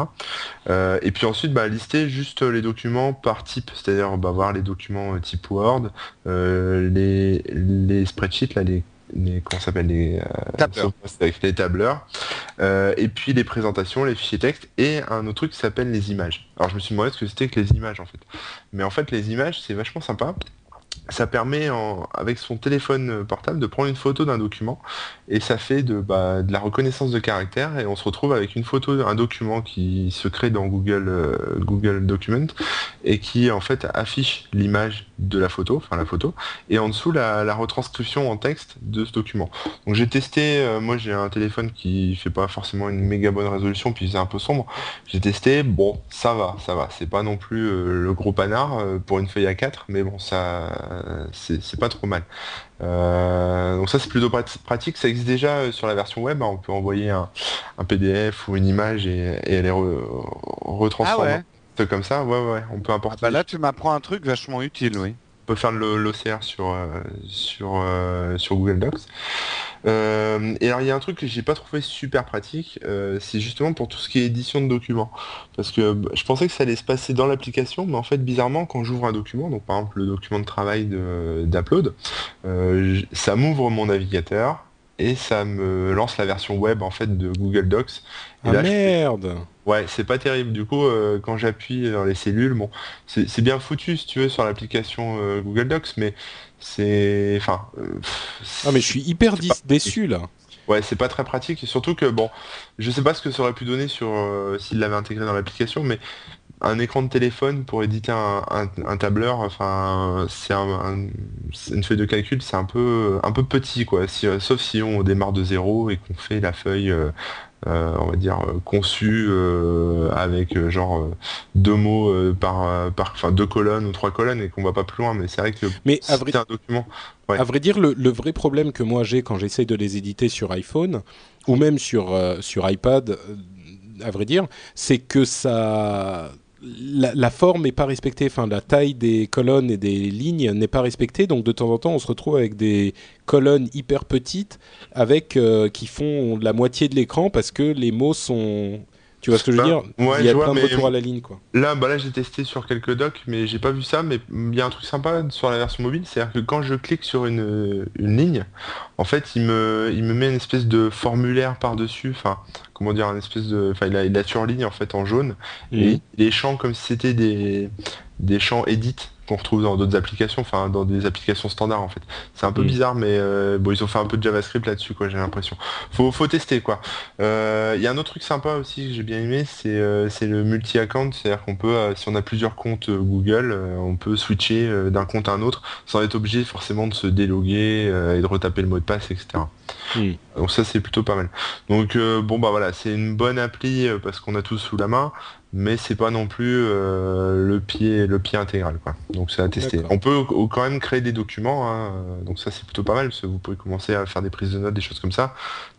D: Euh, et puis ensuite bah, lister juste les documents par type, c'est-à-dire bah, voir les documents euh, type Word, euh, les, les spreadsheets là, les, les comment s'appelle les euh,
B: Tableurs.
D: avec les tableurs, euh, et puis les présentations, les fichiers texte, et un autre truc qui s'appelle les images. Alors je me suis demandé ce que c'était que les images en fait. Mais en fait les images c'est vachement sympa. Ça permet avec son téléphone portable de prendre une photo d'un document et ça fait de, bah, de la reconnaissance de caractère et on se retrouve avec une photo d'un document qui se crée dans Google, euh, Google Document et qui en fait affiche l'image de la photo, enfin la photo, et en dessous la, retranscription en texte de ce document. Donc j'ai testé, euh, moi j'ai un téléphone qui fait pas forcément une méga bonne résolution, puis c'est un peu sombre. J'ai testé, bon, ça va, ça va. C'est pas non plus euh, le gros panard pour une feuille à 4, mais bon, ça, c'est pas trop mal. donc ça c'est plutôt pratique, ça existe déjà sur la version web, hein. on peut envoyer un, PDF ou une image et, elle est retransformée. Ah comme ça, ouais, ouais, on peut importer.
B: Ah bah là, tu m'apprends un truc vachement utile, oui.
D: On peut faire l'OCR sur, euh, sur, euh, sur Google Docs. Euh, et alors, il y a un truc que j'ai pas trouvé super pratique, c'est justement pour tout ce qui est édition de documents. Parce que bah, je pensais que ça allait se passer dans l'application, mais en fait, bizarrement, quand j'ouvre un document, donc par exemple le document de travail d'Upload, ça m'ouvre mon navigateur, et ça me lance la version web en fait de Google Docs.
A: Et ah merde
D: Ouais, c'est pas terrible. Du coup, euh, quand j'appuie dans les cellules, bon, c'est bien foutu si tu veux sur l'application euh, Google Docs, mais c'est, enfin.
A: Euh, ah mais je suis hyper déçu là.
D: Ouais, c'est pas très pratique. Et surtout que bon, je sais pas ce que ça aurait pu donner sur s'il l'avait intégré dans l'application, mais un écran de téléphone pour éditer un, tableur, enfin, c'est une feuille de calcul, c'est un peu, un peu petit, quoi. sauf si on démarre de zéro et qu'on fait la feuille euh, on va dire euh, conçu euh, avec genre deux mots par, par, enfin deux colonnes ou trois colonnes et qu'on va pas plus loin. Mais c'est vrai que
A: mais à vrai... un document. À vrai dire, le, vrai problème que moi j'ai quand j'essaye de les éditer sur iPhone ou même sur sur iPad, à vrai dire, c'est que ça la, forme n'est pas respectée, enfin la taille des colonnes et des lignes n'est pas respectée, donc de temps en temps on se retrouve avec des colonnes hyper petites avec euh, qui font la moitié de l'écran parce que les mots sont tu vois ce que je veux dire
D: Il y a plein de retours à la ligne quoi. Là, bah là j'ai testé sur quelques docs, mais j'ai pas vu ça. Mais il y a un truc sympa sur la version mobile, c'est-à-dire que quand je clique sur une, une, ligne, en fait, il me, il me met une espèce de formulaire par dessus. Enfin, comment dire, une espèce de, enfin, il a, il a surligne en fait en jaune et les champs comme si c'était des, des champs edit qu'on retrouve dans d'autres applications, enfin dans des applications standards en fait. C'est un peu bizarre, mais euh, bon, ils ont fait un peu de JavaScript là-dessus, quoi. J'ai l'impression. Faut, faut tester, quoi. Euh, il y a un autre truc sympa aussi que j'ai bien aimé, c'est euh, le multi-account, c'est-à-dire qu'on peut, si on a plusieurs comptes Google, on peut switcher d'un compte à un autre sans être obligé forcément de se déloguer et de retaper le mot de passe, etc. Donc ça c'est plutôt pas mal. Donc bon bah voilà, c'est une bonne appli parce qu'on a tout sous la main mais c'est pas non plus euh, le pied le pied intégral quoi. Donc c'est à tester. On peut quand même créer des documents, hein, donc ça c'est plutôt pas mal parce que vous pouvez commencer à faire des prises de notes, des choses comme ça.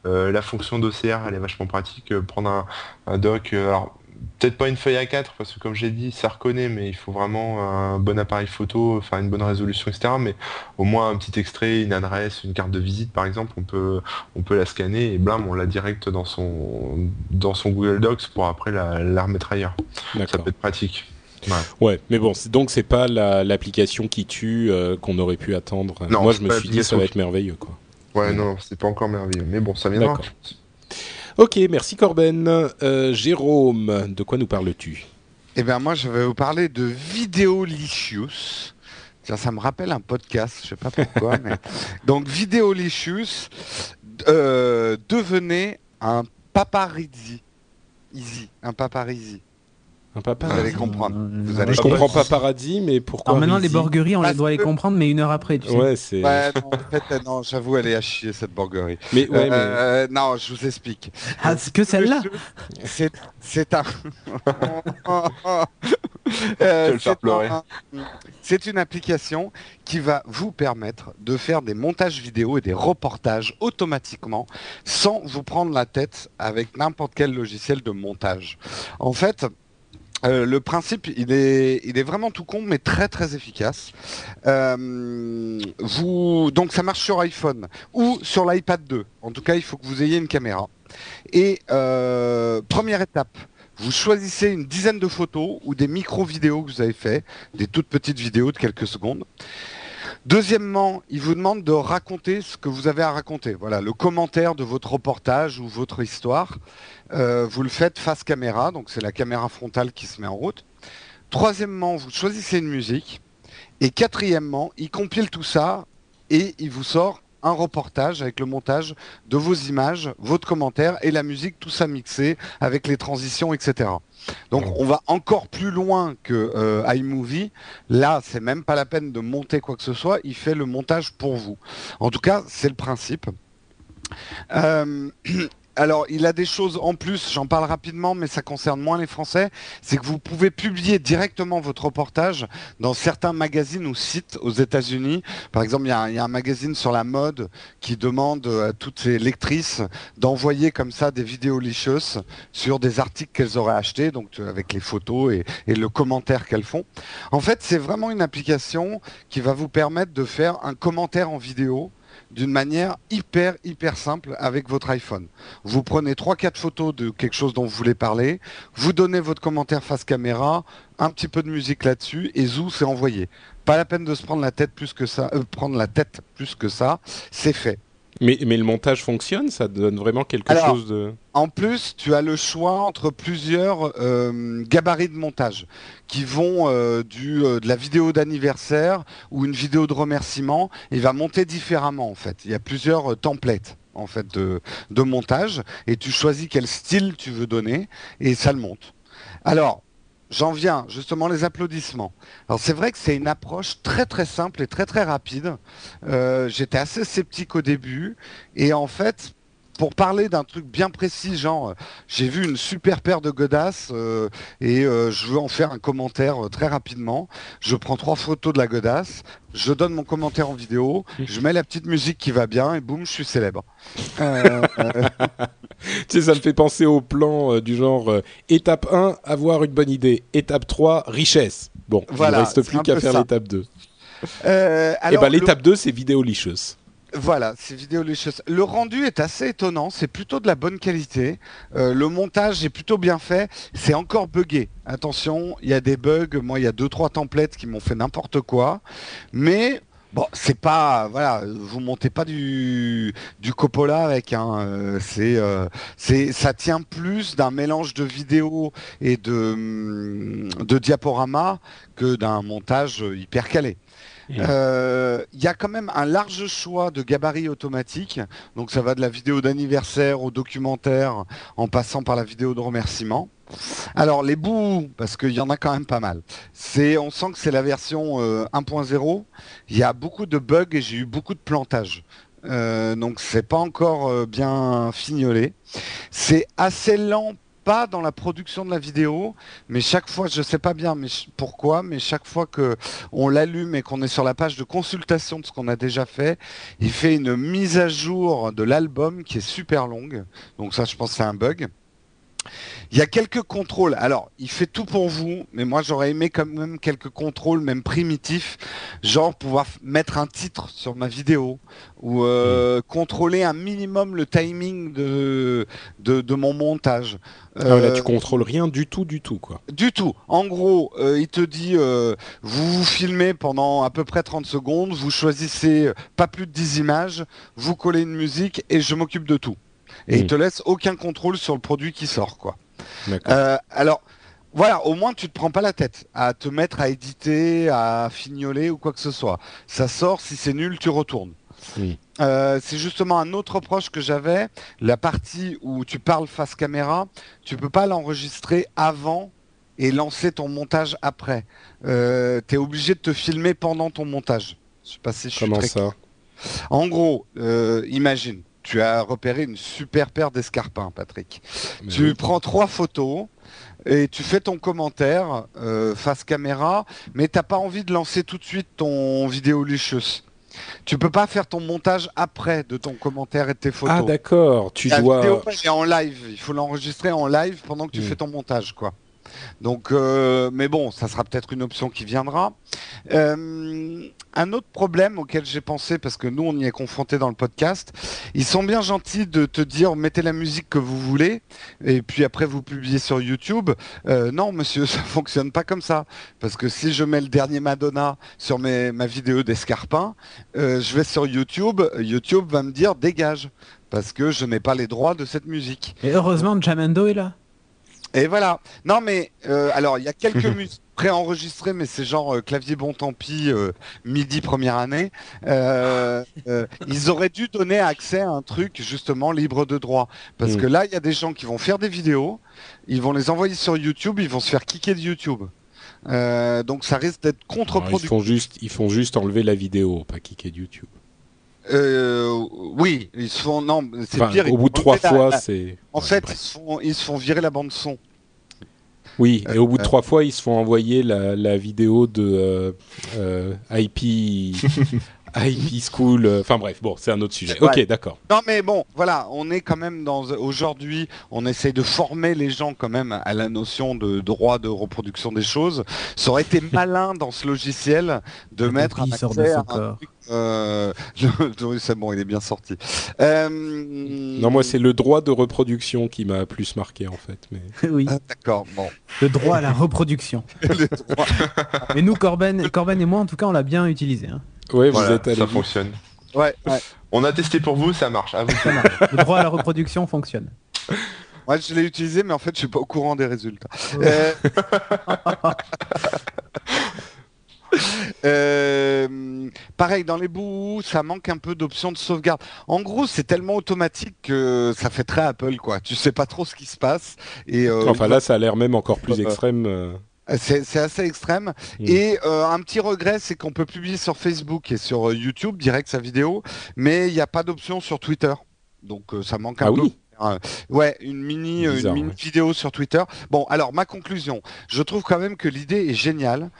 D: Euh, la fonction d'OCR elle est vachement pratique. Prendre un, un doc, euh, alors peut-être pas une feuille à 4 parce que comme j'ai dit ça reconnaît mais il faut vraiment un bon appareil photo enfin une bonne résolution etc mais au moins un petit extrait une adresse une carte de visite par exemple on peut on peut la scanner et blam on l'a direct dans son dans son Google Docs pour après la, remettre ailleurs ça peut être pratique
A: Ouais. mais bon, donc c'est pas l'application qui tue euh, qu'on aurait pu attendre. Non, Moi, je me suis dit ça va être merveilleux, quoi.
D: Ouais, non, c'est pas encore merveilleux, mais bon, ça viendra.
A: Ok, merci Corben. Euh, Jérôme, de quoi nous parles-tu?
B: Eh bien, moi, je vais vous parler de Videolicious. Tiens, ça me rappelle un podcast, je sais pas pourquoi. mais... Donc, Videolicious euh, devenait un paparizzi. Easy, un paparizzi.
A: Un.
B: Vous allez comprendre. Vous
A: allez je comprends pas paradis, mais pourquoi
C: Alors maintenant, les burgeries, on doit les comprendre, mais une heure après. Tu sais.
A: Ouais, c'est.
B: Ouais, non, en fait, non, j'avoue, elle est à chier cette burgerie.
A: Mais, ouais,
B: euh, mais... non, je vous explique.
C: Ah, que celle-là
B: C'est un. euh, C'est une application qui va vous permettre de faire des montages vidéo et des reportages automatiquement sans vous prendre la tête avec n'importe quel logiciel de montage. En fait, euh, le principe, il est, vraiment tout con, mais très très efficace. Euh, donc ça marche sur iPhone ou sur l'iPad 2. En tout cas, il faut que vous ayez une caméra. Et euh, première étape, vous choisissez une dizaine de photos ou des micro-vidéos que vous avez fait, des toutes petites vidéos de quelques secondes. Deuxièmement, il vous demande de raconter ce que vous avez à raconter. Voilà, le commentaire de votre reportage ou votre histoire. Euh, vous le faites face caméra, donc c'est la caméra frontale qui se met en route. Troisièmement, vous choisissez une musique. Et quatrièmement, il compile tout ça et il vous sort un reportage avec le montage de vos images, votre commentaire et la musique, tout ça mixé avec les transitions, etc. Donc on va encore plus loin que euh, iMovie. Là, c'est même pas la peine de monter quoi que ce soit. Il fait le montage pour vous. En tout cas, c'est le principe. Euh, alors, il a des choses en plus, j'en parle rapidement, mais ça concerne moins les Français, c'est que vous pouvez publier directement votre reportage dans certains magazines ou sites aux États-Unis. Par exemple, il y, a un, magazine sur la mode qui demande à toutes ces lectrices d'envoyer comme ça des vidéos licious sur des articles qu'elles auraient achetés, donc euh, avec les photos et le commentaire qu'elles font. En fait, c'est vraiment une application qui va vous permettre de faire un commentaire en vidéo d'une manière hyper hyper simple avec votre iPhone. Vous prenez 3-4 photos de quelque chose dont vous voulez parler, vous donnez votre commentaire face caméra, un petit peu de musique là-dessus et zou c'est envoyé. Pas la peine de se prendre la tête euh, prendre la tête plus que ça, c'est fait.
A: Mais, mais le montage fonctionne, ça donne vraiment quelque chose de.
B: En plus, tu as le choix entre plusieurs euh, gabarits de montage qui vont euh, du, euh, de la vidéo d'anniversaire ou une vidéo de remerciement. Il va monter différemment en fait. Il y a plusieurs templates en fait de, de montage et tu choisis quel style tu veux donner et ça le monte. Alors, J'en viens, justement, les applaudissements. Alors c'est vrai que c'est une approche très très simple et très très rapide. Euh, j'étais assez sceptique au début et en fait, pour parler d'un truc bien précis, genre euh, j'ai vu une super paire de godasses euh, et euh, je veux en faire un commentaire très rapidement. Je prends trois photos de la godasse, je donne mon commentaire en vidéo, je mets la petite musique qui va bien et boum, je suis célèbre. tu
A: sais, ça me fait penser au plan du genre étape 1, avoir une bonne idée, étape 3, richesse. Bon, voilà, il ne reste plus qu'à faire l'étape 2. et ben l'étape 2, c'est vidéo licheuse.
B: Voilà, c'est Vidéolicious. Le rendu est assez étonnant, c'est plutôt de la bonne qualité. Euh, le montage est plutôt bien fait. C'est encore buggé. Attention, il y a des bugs. Moi, il y a deux trois templates qui m'ont fait n'importe quoi. Mais bon, c'est pas voilà, vous montez pas du Coppola avec un. Euh, c'est euh, c'est ça tient plus d'un mélange de vidéo et de hum, de diaporama que d'un montage hyper calé. Euh, il y a quand même un large choix de gabarits automatiques. Donc ça va de la vidéo d'anniversaire au documentaire en passant par la vidéo de remerciement. Alors les bouts, parce qu'il y en a quand même pas mal. C'est, on sent que c'est la version 1.0. Euh, il y a beaucoup de bugs et j'ai eu beaucoup de plantages. Euh, donc c'est pas encore bien fignolé. C'est assez lent pas dans la production de la vidéo, mais chaque fois, je sais pas bien pourquoi, mais chaque fois que on l'allume et qu'on est sur la page de consultation de ce qu'on a déjà fait, il fait une mise à jour de l'album qui est super longue. Donc ça, je pense c'est un bug. Il y a quelques contrôles. Alors, il fait tout pour vous, mais moi j'aurais aimé quand même quelques contrôles, même primitifs, genre pouvoir mettre un titre sur ma vidéo ou euh, mm. contrôler un minimum le timing de, de, mon montage.
A: Ah là, tu euh, contrôles rien du tout, du tout, quoi.
B: Du tout. En gros, euh, il te dit, vous vous filmez pendant à peu près 30 secondes, vous choisissez pas plus de 10 images, vous collez une musique et je m'occupe de tout et il te laisse aucun contrôle sur le produit qui sort, quoi. Euh, alors, voilà, au moins tu te prends pas la tête à te mettre à éditer, à fignoler ou quoi que ce soit. Ça sort, si c'est nul, tu retournes. Euh, c'est justement un autre reproche que j'avais. La partie où tu parles face caméra, tu peux pas l'enregistrer avant et lancer ton montage après. Euh, tu es obligé de te filmer pendant ton montage.
A: Je sais pas si je Comment ça?
B: En gros, euh, imagine, tu as repéré une super paire d'escarpins, Patrick. tu prends trois photos et tu fais ton commentaire euh, face caméra, mais t'as pas envie de lancer tout de suite ton vidéo licheuse. Tu peux pas faire ton montage après de ton commentaire et de tes photos.
A: Ah d'accord, tu dois. La vidéo
B: est en live, il faut l'enregistrer en live pendant que tu hmm. fais ton montage, quoi. Donc, euh, mais bon, ça sera peut-être une option qui viendra. Euh, un autre problème auquel j'ai pensé, parce que nous on y est confronté dans le podcast, ils sont bien gentils de te dire mettez la musique que vous voulez, et puis après vous publiez sur YouTube. Euh, non monsieur, ça fonctionne pas comme ça, parce que si je mets le dernier Madonna sur ma vidéo d'Escarpin, je vais sur YouTube, YouTube va me dire dégage, parce que je n'ai pas les droits de cette musique.
C: Et heureusement Jamendo est là.
B: Et voilà. Non, mais euh, alors il y a quelques musiques préenregistré, mais c'est genre euh, clavier bon tant pis, euh, midi première année. Euh, euh, ils auraient dû donner accès à un truc justement libre de droit. Parce
A: Mm.
B: que là, il y a des gens qui vont faire des vidéos, ils vont les envoyer sur YouTube, ils vont se faire kicker de YouTube. Euh, donc ça risque d'être
A: Alors, ils
B: contre-productif.
A: font juste, ils font juste enlever la vidéo, pas kicker de YouTube.
B: Euh, oui, ils se font non, c'est
A: Enfin,
B: pire.
A: au bout de trois fois,
B: la-
A: c'est.
B: En
A: ouais,
B: fait, ils se, font, ils se font virer la bande son.
A: Oui, et au bout de
B: euh,
A: trois fois, ils se font envoyer la, la vidéo de euh, euh, IP, IP School. euh, Enfin bref, bon, c'est un autre sujet. Ok,
B: Ouais.
A: d'accord.
B: Non mais bon, voilà, on est quand même dans aujourd'hui, on essaye de former les gens quand même à la notion de droit de reproduction des choses. Ça aurait été malin dans ce logiciel de
C: Le
B: mettre un
C: compris sort de
B: accès
C: son
B: à un
C: corps.
B: truc, euh, c'est bon, il est bien sorti. Euh,
A: Non, moi, c'est le droit de reproduction qui m'a plus marqué en fait. Mais...
C: oui,
B: Ah, D'accord, bon.
C: le droit à la reproduction.
B: Le droit-
C: Mais nous, Corben, Corben et moi, en tout cas, on l'a bien utilisé. hein.
A: Ouais, vous
D: Voilà,
A: êtes allé
D: ça
A: vite.
D: fonctionne.
B: Ouais, ouais.
D: On a testé pour vous, ça marche. À vous.
C: Ça marche. Le droit à la reproduction fonctionne.
B: Moi, je l'ai utilisé, mais en fait, je suis pas au courant des résultats. Euh, euh, pareil, dans les bouts, ça manque un peu d'options de sauvegarde. En gros, c'est tellement automatique que ça fait très Apple, quoi. Tu sais pas trop ce qui se passe. Et euh,
A: Enfin là, ça a l'air même encore plus
B: Euh,
A: extrême.
B: C'est assez extrême.
A: Mm.
B: Et euh, un petit regret, c'est qu'on peut publier sur Facebook et sur euh, YouTube direct sa vidéo, mais il n'y a pas d'option sur Twitter. Donc euh, ça manque un
A: Ah
B: peu.
A: oui.
B: Ouais, une mini,
A: Bizarre,
B: une mini
A: ouais.
B: vidéo sur Twitter. Bon, alors ma conclusion, je trouve quand même que l'idée est géniale.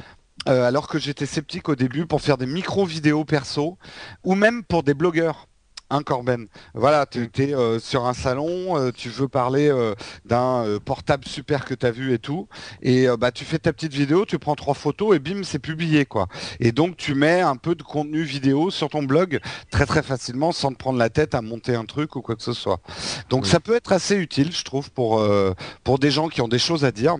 B: euh, alors que j'étais sceptique au début pour faire des micro-vidéos perso ou même pour des blogueurs. Hein, Corben Voilà, tu es sur un salon, euh, tu veux parler euh, d'un euh, portable super que tu as vu et tout, et euh, bah, tu fais ta petite vidéo, tu prends trois photos et bim, c'est publié. quoi. Et donc tu mets un peu de contenu vidéo sur ton blog très très facilement sans te prendre la tête à monter un truc ou quoi que ce soit. Donc
A: Oui.
B: ça peut être assez utile, je trouve, pour, euh, pour des gens qui ont des choses à dire.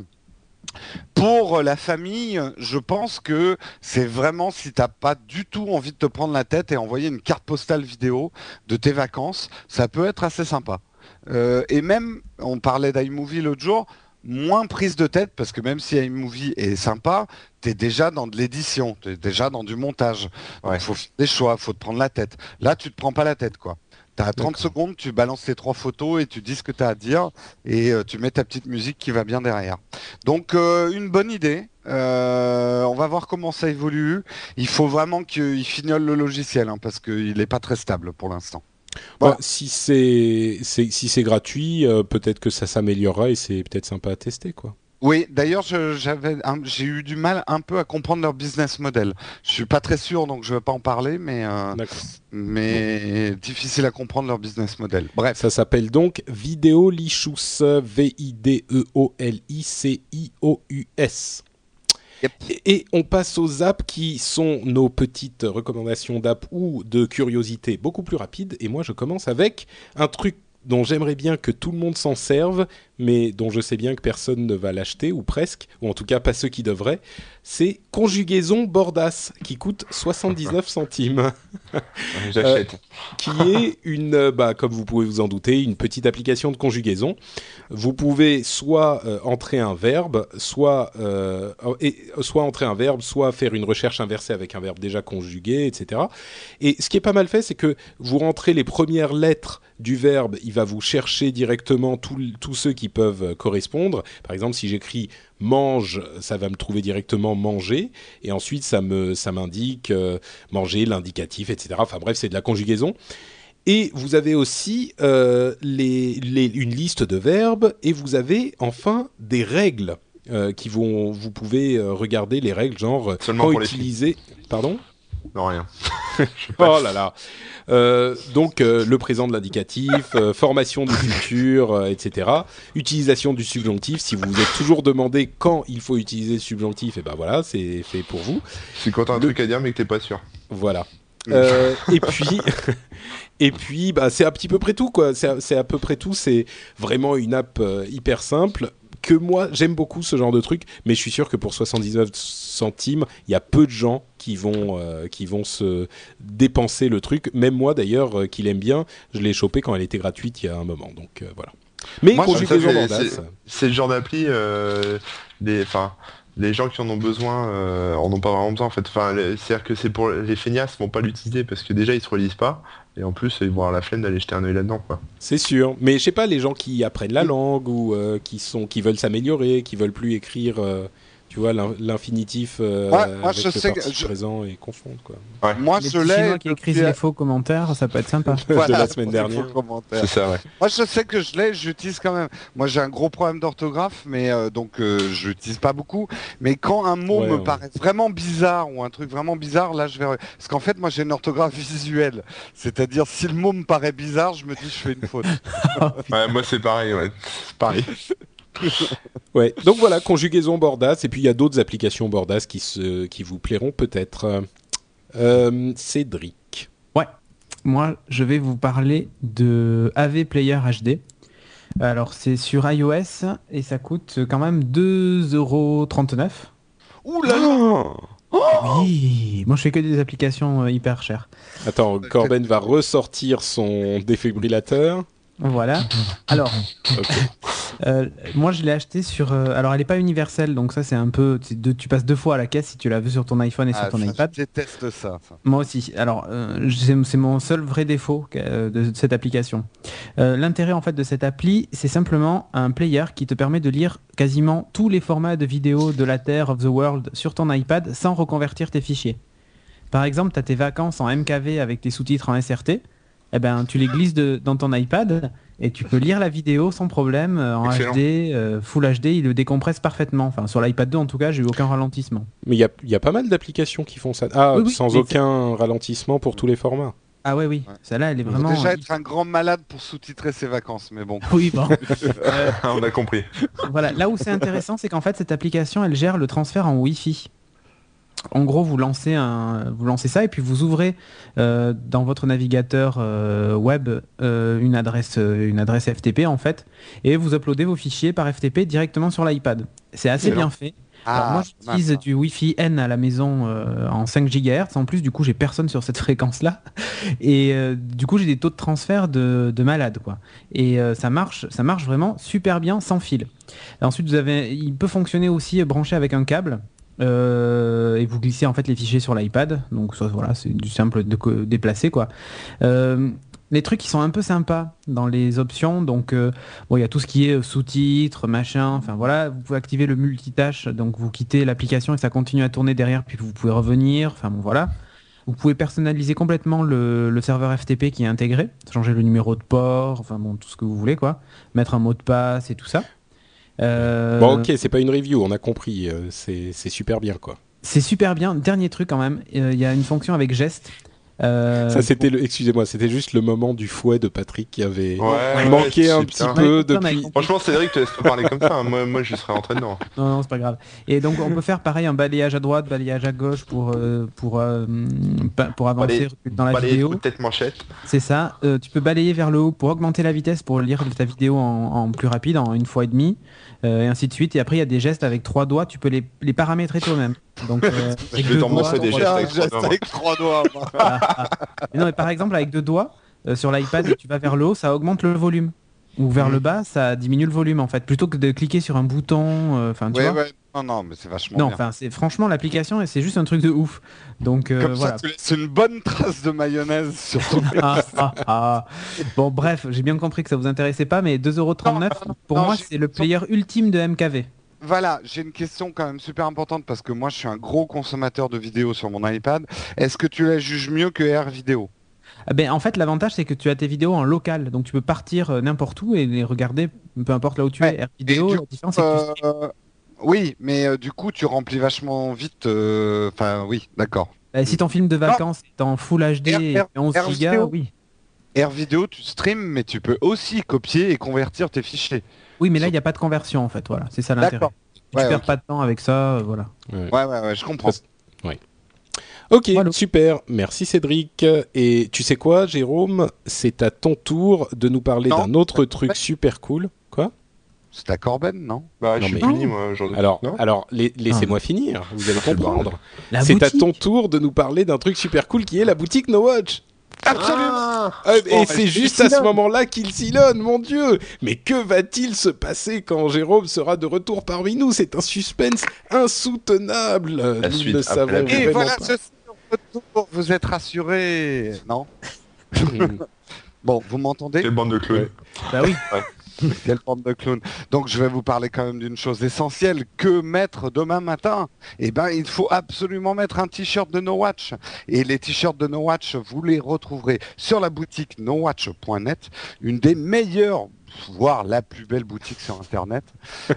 B: Pour la famille, je pense que c'est vraiment si t'as pas du tout envie de te prendre la tête et envoyer une carte postale vidéo de tes vacances, ça peut être assez sympa. Euh, et même, on parlait d'iMovie l'autre jour, moins prise de tête parce que même si iMovie est sympa, t'es déjà dans de l'édition, t'es déjà dans du montage. Il
D: Ouais.
B: faut faire des choix, faut te prendre la tête. Là, tu te prends pas la tête, quoi. T'as 30
A: D'accord.
B: secondes, tu balances tes trois photos et tu dis ce que tu as à dire et euh, tu mets ta petite musique qui va bien derrière. Donc euh, une bonne idée. Euh, on va voir comment ça évolue. Il faut vraiment qu'il fignole le logiciel hein, parce qu'il n'est pas très stable pour l'instant. Voilà.
A: Bah, si c'est si c'est gratuit, euh, peut-être que ça s'améliorera et c'est peut-être sympa à tester quoi.
B: Oui, d'ailleurs, j'ai eu du mal un peu à comprendre leur business model. Je suis pas très sûr, donc je vais pas en parler, mais euh, mais difficile à comprendre leur business model. Bref.
A: Ça s'appelle donc Videolicious, V I Et- on passe aux apps qui sont nos petites recommandations d'app ou de curiosité beaucoup plus rapides. Et moi, je commence avec un truc dont j'aimerais bien que tout le monde s'en serve, mais dont je sais bien que personne ne va l'acheter, ou presque, ou en tout cas pas ceux qui devraient. C'est Conjugaison Bordas, qui coûte 79 centimes
D: J'achète.
A: qui est une, euh, bah, comme vous pouvez vous en douter, une petite application de conjugaison. Vous pouvez soit euh, entrer un verbe, soit, euh, et, soit entrer un verbe, soit faire une recherche inversée avec un verbe déjà conjugué, etc. Et ce qui est pas mal fait, c'est que vous rentrez les premières lettres du verbe, il va vous chercher directement tous ceux qui peuvent euh, correspondre. Par exemple, si j'écris mange, ça va me trouver directement manger, et ensuite ça me ça m'indique euh, manger, l'indicatif, etc. Enfin bref, c'est de la conjugaison. Et vous avez aussi euh, les, les- une liste de verbes et vous avez enfin des règles euh, qui vont. Vous pouvez regarder les règles, genre
D: Seulement
A: quand
D: pour les filles.
A: utiliser. Pardon?
D: Non, rien.
A: Oh là là. Euh, donc euh, le présent de l'indicatif, euh, formation du futur, etc. Utilisation du subjonctif. Si vous vous êtes toujours demandé quand il faut utiliser le subjonctif, et ben voilà, c'est fait pour vous.
D: C'est quand t'as un
A: Le-
D: truc à dire mais que t'es pas sûr.
A: Voilà. Euh, et puis, et puis, bah, c'est à petit peu près tout, quoi. C'est à, à peu près tout. C'est vraiment une app hyper simple que moi j'aime beaucoup ce genre de truc, mais je suis sûr que pour 79 centimes, il y a peu de gens qui vont euh, qui vont se dépenser le truc. Même moi d'ailleurs, euh, qui l'aime bien, je l'ai chopé quand elle était gratuite il y a un moment. Donc euh, voilà. Mais
B: Moi,
D: c'est- le genre d'appli, des, enfin, les gens qui en ont besoin euh, en ont pas vraiment besoin en fait. Enfin, c'est-à-dire que c'est pour les feignasses vont pas l'utiliser parce que déjà ils se relisent pas et en plus ils vont avoir la flemme d'aller jeter un œil là-dedans quoi.
A: C'est sûr, mais je sais pas les gens qui apprennent la langue ou euh, qui sont qui veulent s'améliorer, qui veulent plus écrire, euh, tu vois l'in- l'infinitif euh,
B: Ouais,
A: avec
B: je
A: le
B: sais que
A: participe
B: je-
A: présent et confondre quoi.
B: Moi,
C: Les
B: je l'ai.
C: Qui écrivent les faux commentaires, ça peut être sympa.
B: Voilà,
A: de la semaine dernière.
B: faux commentaires.
D: C'est ça ouais.
B: Moi, je sais que je l'ai, j'utilise quand même. Moi, j'ai un gros problème d'orthographe, mais euh, donc euh, je l'utilise pas beaucoup. Mais quand un mot
A: Ouais,
B: me
A: ouais.
B: paraît vraiment bizarre ou un truc vraiment bizarre, là, je vais. Parce qu'en fait, moi, j'ai une orthographe visuelle. C'est-à-dire, si le mot me paraît bizarre, je me dis, je fais une faute.
D: Ouais, moi c'est pareil ouais. C'est pareil.
A: Ouais, donc voilà, conjugaison Bordas, et puis il y a d'autres applications Bordas qui, se, qui vous plairont peut-être. Euh, Cédric.
C: Moi, je vais vous parler de AV Player HD. Alors, c'est sur iOS et ça coûte quand même 2,39€.
B: Ouh là là
C: Oui, moi je fais que des applications euh, hyper chères.
A: Attends, Corben va ressortir son défibrillateur.
C: Voilà. Alors, euh, moi je l'ai acheté sur. euh, alors, elle n'est pas universelle, donc ça c'est un peu. deux- tu passes deux fois à la caisse si tu la veux sur ton iPhone et sur
B: Ah,
C: ton
B: ça,
C: iPad.
B: Je déteste ça. ça.
C: Moi aussi. Alors, euh, c'est mon seul vrai défaut de, cette application. L'intérêt en fait de cette appli, c'est simplement un player qui te permet de lire quasiment tous les formats de vidéos de la Terre, of the World sur ton iPad sans reconvertir tes fichiers. Par exemple, tu as tes vacances en MKV avec tes sous-titres en SRT. Eh ben, tu les glisses de- dans ton iPad et tu peux lire la vidéo sans problème euh, en
D: Excellent.
C: HD, euh, Full HD, il le décompresse parfaitement. Enfin, sur l'iPad 2 en tout cas, j'ai eu aucun ralentissement.
A: Mais il y a, il y a pas mal d'applications qui font ça. Ah,
C: Oui, oui,
A: sans aucun ralentissement pour tous les formats.
C: Ah ouais, oui.
B: Ouais.
C: Celle-là, elle est
B: Faut
C: vraiment.
B: déjà être un grand malade pour sous-titrer ses vacances, mais bon.
C: Oui, bon.
D: On a compris.
C: Voilà, là où c'est intéressant, c'est qu'en fait, cette application, elle gère le transfert en Wi-Fi. En gros, vous lancez, un, vous lancez ça et puis vous ouvrez euh, dans votre navigateur euh, web euh, une, adresse, une adresse FTP en fait, et vous uploadez vos fichiers par FTP directement sur l'iPad. C'est assez bien fait. Alors
B: Ah,
C: moi,
B: pas
C: j'utilise du Wi-Fi N à la maison en 5 GHz. En plus, du coup, j'ai personne sur cette fréquence-là. Et euh, du coup, j'ai des taux de transfert de, de malade, quoi. Et ça marche, ça marche vraiment super bien sans fil. Et ensuite, vous avez, il peut fonctionner aussi branché avec un câble. Euh, et vous glissez en fait les fichiers sur l'iPad. Donc ça, voilà, c'est du simple de déplacer, quoi. Euh, les trucs qui sont un peu sympas dans les options, donc euh, bon, il y a tout ce qui est sous-titres, machin, enfin voilà, vous pouvez activer le multitâche, donc vous quittez l'application et ça continue à tourner derrière, puis vous pouvez revenir, enfin bon voilà. Vous pouvez personnaliser complètement le, le serveur FTP qui est intégré, changer le numéro de port, enfin bon, tout ce que vous voulez quoi, mettre un mot de passe et tout ça. Euh,
A: Bon, ok, c'est pas une review, on a compris. euh, c'est super bien, quoi.
C: C'est super bien. Dernier truc quand même, euh, il y a une fonction avec geste. Euh,
A: Ça, c'était le. Excusez-moi, c'était juste le moment du fouet de Patrick qui avait
D: Ouais,
A: manqué
D: ouais,
A: un petit
D: putain.
A: peu
C: Ouais,
A: depuis.
D: Franchement Cédric, te laisse pas parler comme ça. hein. Moi, moi je serais rentré dedans.
C: Non, non, c'est pas grave. Et donc on peut faire pareil un balayage à droite, balayage à gauche pour euh, pour euh, pour avancer dans la
D: Balayer
C: vidéo.
D: manchette.
C: C'est ça. Euh, tu peux balayer vers le haut pour augmenter la vitesse pour lire ta vidéo en, en plus rapide, en une fois et demie, euh, et ainsi de suite. Et après il y a des gestes avec trois doigts. Tu peux les, les paramétrer toi-même. Donc euh, avec deux doigts-
D: des gestes avec trois
B: geste
D: doigts, moi.
B: avec trois doigts. moi.
C: Ah, ah. Mais non, mais par exemple, avec deux doigts, euh, sur l'iPad, et tu vas vers le haut, ça augmente le volume. Ou vers le bas, ça diminue le volume en fait. Plutôt que de cliquer sur un bouton, euh, enfin tu
B: Ouais,
C: vois.
B: ouais. Non, non, mais c'est vachement
C: Non,
B: bien.
C: enfin c'est franchement l'application, c'est juste un truc de ouf. Donc euh,
B: Comme
C: voilà.
B: laisses une bonne trace de mayonnaise sur ton
C: Ah, ah, ah. Bon bref, j'ai bien compris que ça vous intéressait pas, mais 2,39€, pour
B: non,
C: moi c'est le player ultime de MKV.
B: Voilà, j'ai une question quand même super importante parce que moi je suis un gros consommateur de vidéos sur mon iPad. Est-ce que tu la juges mieux que Air Vidéo?
C: Ah ben, en fait, l'avantage, c'est que tu as tes vidéos en local, donc tu peux partir euh, n'importe où et les regarder, peu importe là où tu
B: Ouais.
C: es. Air vidéo, la différence, c'est que tu-
B: Euh, Oui, mais euh, du coup tu remplis vachement vite. euh, Enfin oui, d'accord.
C: Bah, si ton film de vacances est en Full HD et
B: Air-
C: 11
B: Air
C: gigas,
B: vidéo.
C: oui.
B: Air Vidéo tu streams, mais tu peux aussi copier et convertir tes fichiers.
C: Oui, mais là, il n'y a pas de conversion, en fait, voilà. C'est ça l'intérêt.
B: D'accord.
C: Tu
B: Ouais,
C: perds pas de temps avec ça, euh, voilà.
A: Ouais.
B: Ouais, ouais, ouais, je comprends.
A: Ok,
C: Voilà.
A: super. Merci Cédric. Et tu sais quoi, Jérôme? C'est à ton tour de nous parler d'un autre truc super cool. Quoi?
B: C'est à Corben, non?
D: Bah,
A: Non,
D: je suis
A: mais-
D: fini moi aujourd'hui.
A: Alors, alors la- laissez-moi finir. Vous allez
D: c'est
A: comprendre. C'est à ton tour de nous parler d'un truc super cool qui est la boutique No Watch.
B: Absolument.
D: Ah,
A: Ah,
B: Bon,
A: et c'est
B: mais
A: juste à ce moment-là qu'il silonne, mon Dieu Mais que va-t-il se passer quand Jérôme sera de retour parmi nous? C'est un suspense insoutenable.
D: La
A: nous
D: suite
A: ne savons
D: la-
B: Et voilà,
A: pas.
B: retour, vous êtes rassurés Non? Bon, vous m'entendez?
D: Quelle bande de clowns.
A: Ouais.
C: Bah oui.
B: Quelle bande de clowns. Donc je vais vous parler quand même d'une chose essentielle. Que mettre demain matin? Eh ben, il faut absolument mettre un t-shirt de No Watch. Et les t-shirts de No Watch, vous les retrouverez sur la boutique nowatch.net, une des meilleures voire la plus belle boutique sur Internet.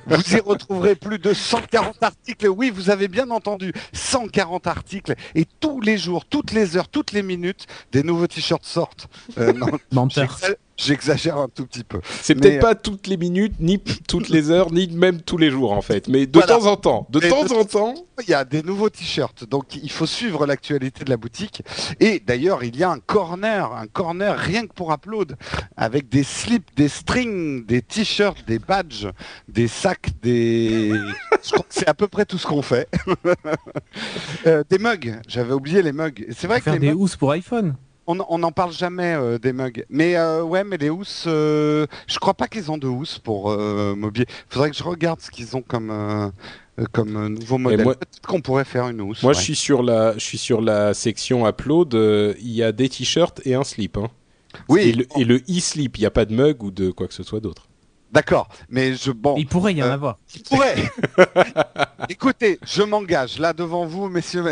B: Vous y retrouverez plus de 140 articles. Oui, vous avez bien entendu, 140 articles. Et tous les jours, toutes les heures, toutes les minutes, des nouveaux t-shirts sortent. Euh, non,
C: Menteur.
B: J'exa- J'exagère un tout petit peu.
A: C'est peut-être
B: euh,
A: pas toutes les minutes, ni toutes les heures, ni même tous les jours en fait, mais de
B: Voilà.
A: temps en temps. De temps
B: de-
A: en temps.
B: Il y a des nouveaux t-shirts, donc il faut suivre l'actualité de la boutique. Et d'ailleurs, il y a un corner, un corner rien que pour Upload, avec des slips, des strings, des t-shirts, des badges, des sacs, des... C'est à peu près tout ce qu'on fait. Euh, des mugs, j'avais oublié les mugs. C'est vrai que
C: Faire
B: les
C: des
B: mugs,
C: housses pour iPhone.
B: On on n'en parle jamais euh, des mugs. Mais euh, ouais, mais les housses, euh, je crois pas qu'ils ont de housses pour euh, mobilier. Faudrait que je regarde ce qu'ils ont comme euh, comme nouveau modèle.
A: moi-
B: Peut-être qu'on pourrait faire une housse.
A: Moi,
B: ouais.
A: je suis sur la, je suis sur la section upload. euh, Il y a des t-shirts et un slip. Hein.
B: Oui,
A: Et le, et le e-slip, il n'y a pas de mug ou de quoi que ce soit d'autre.
B: d'accord. Mais je bon,
C: Il pourrait y en
B: euh,
C: avoir.
B: il pourrait. Écoutez, je m'engage là devant vous, messieurs.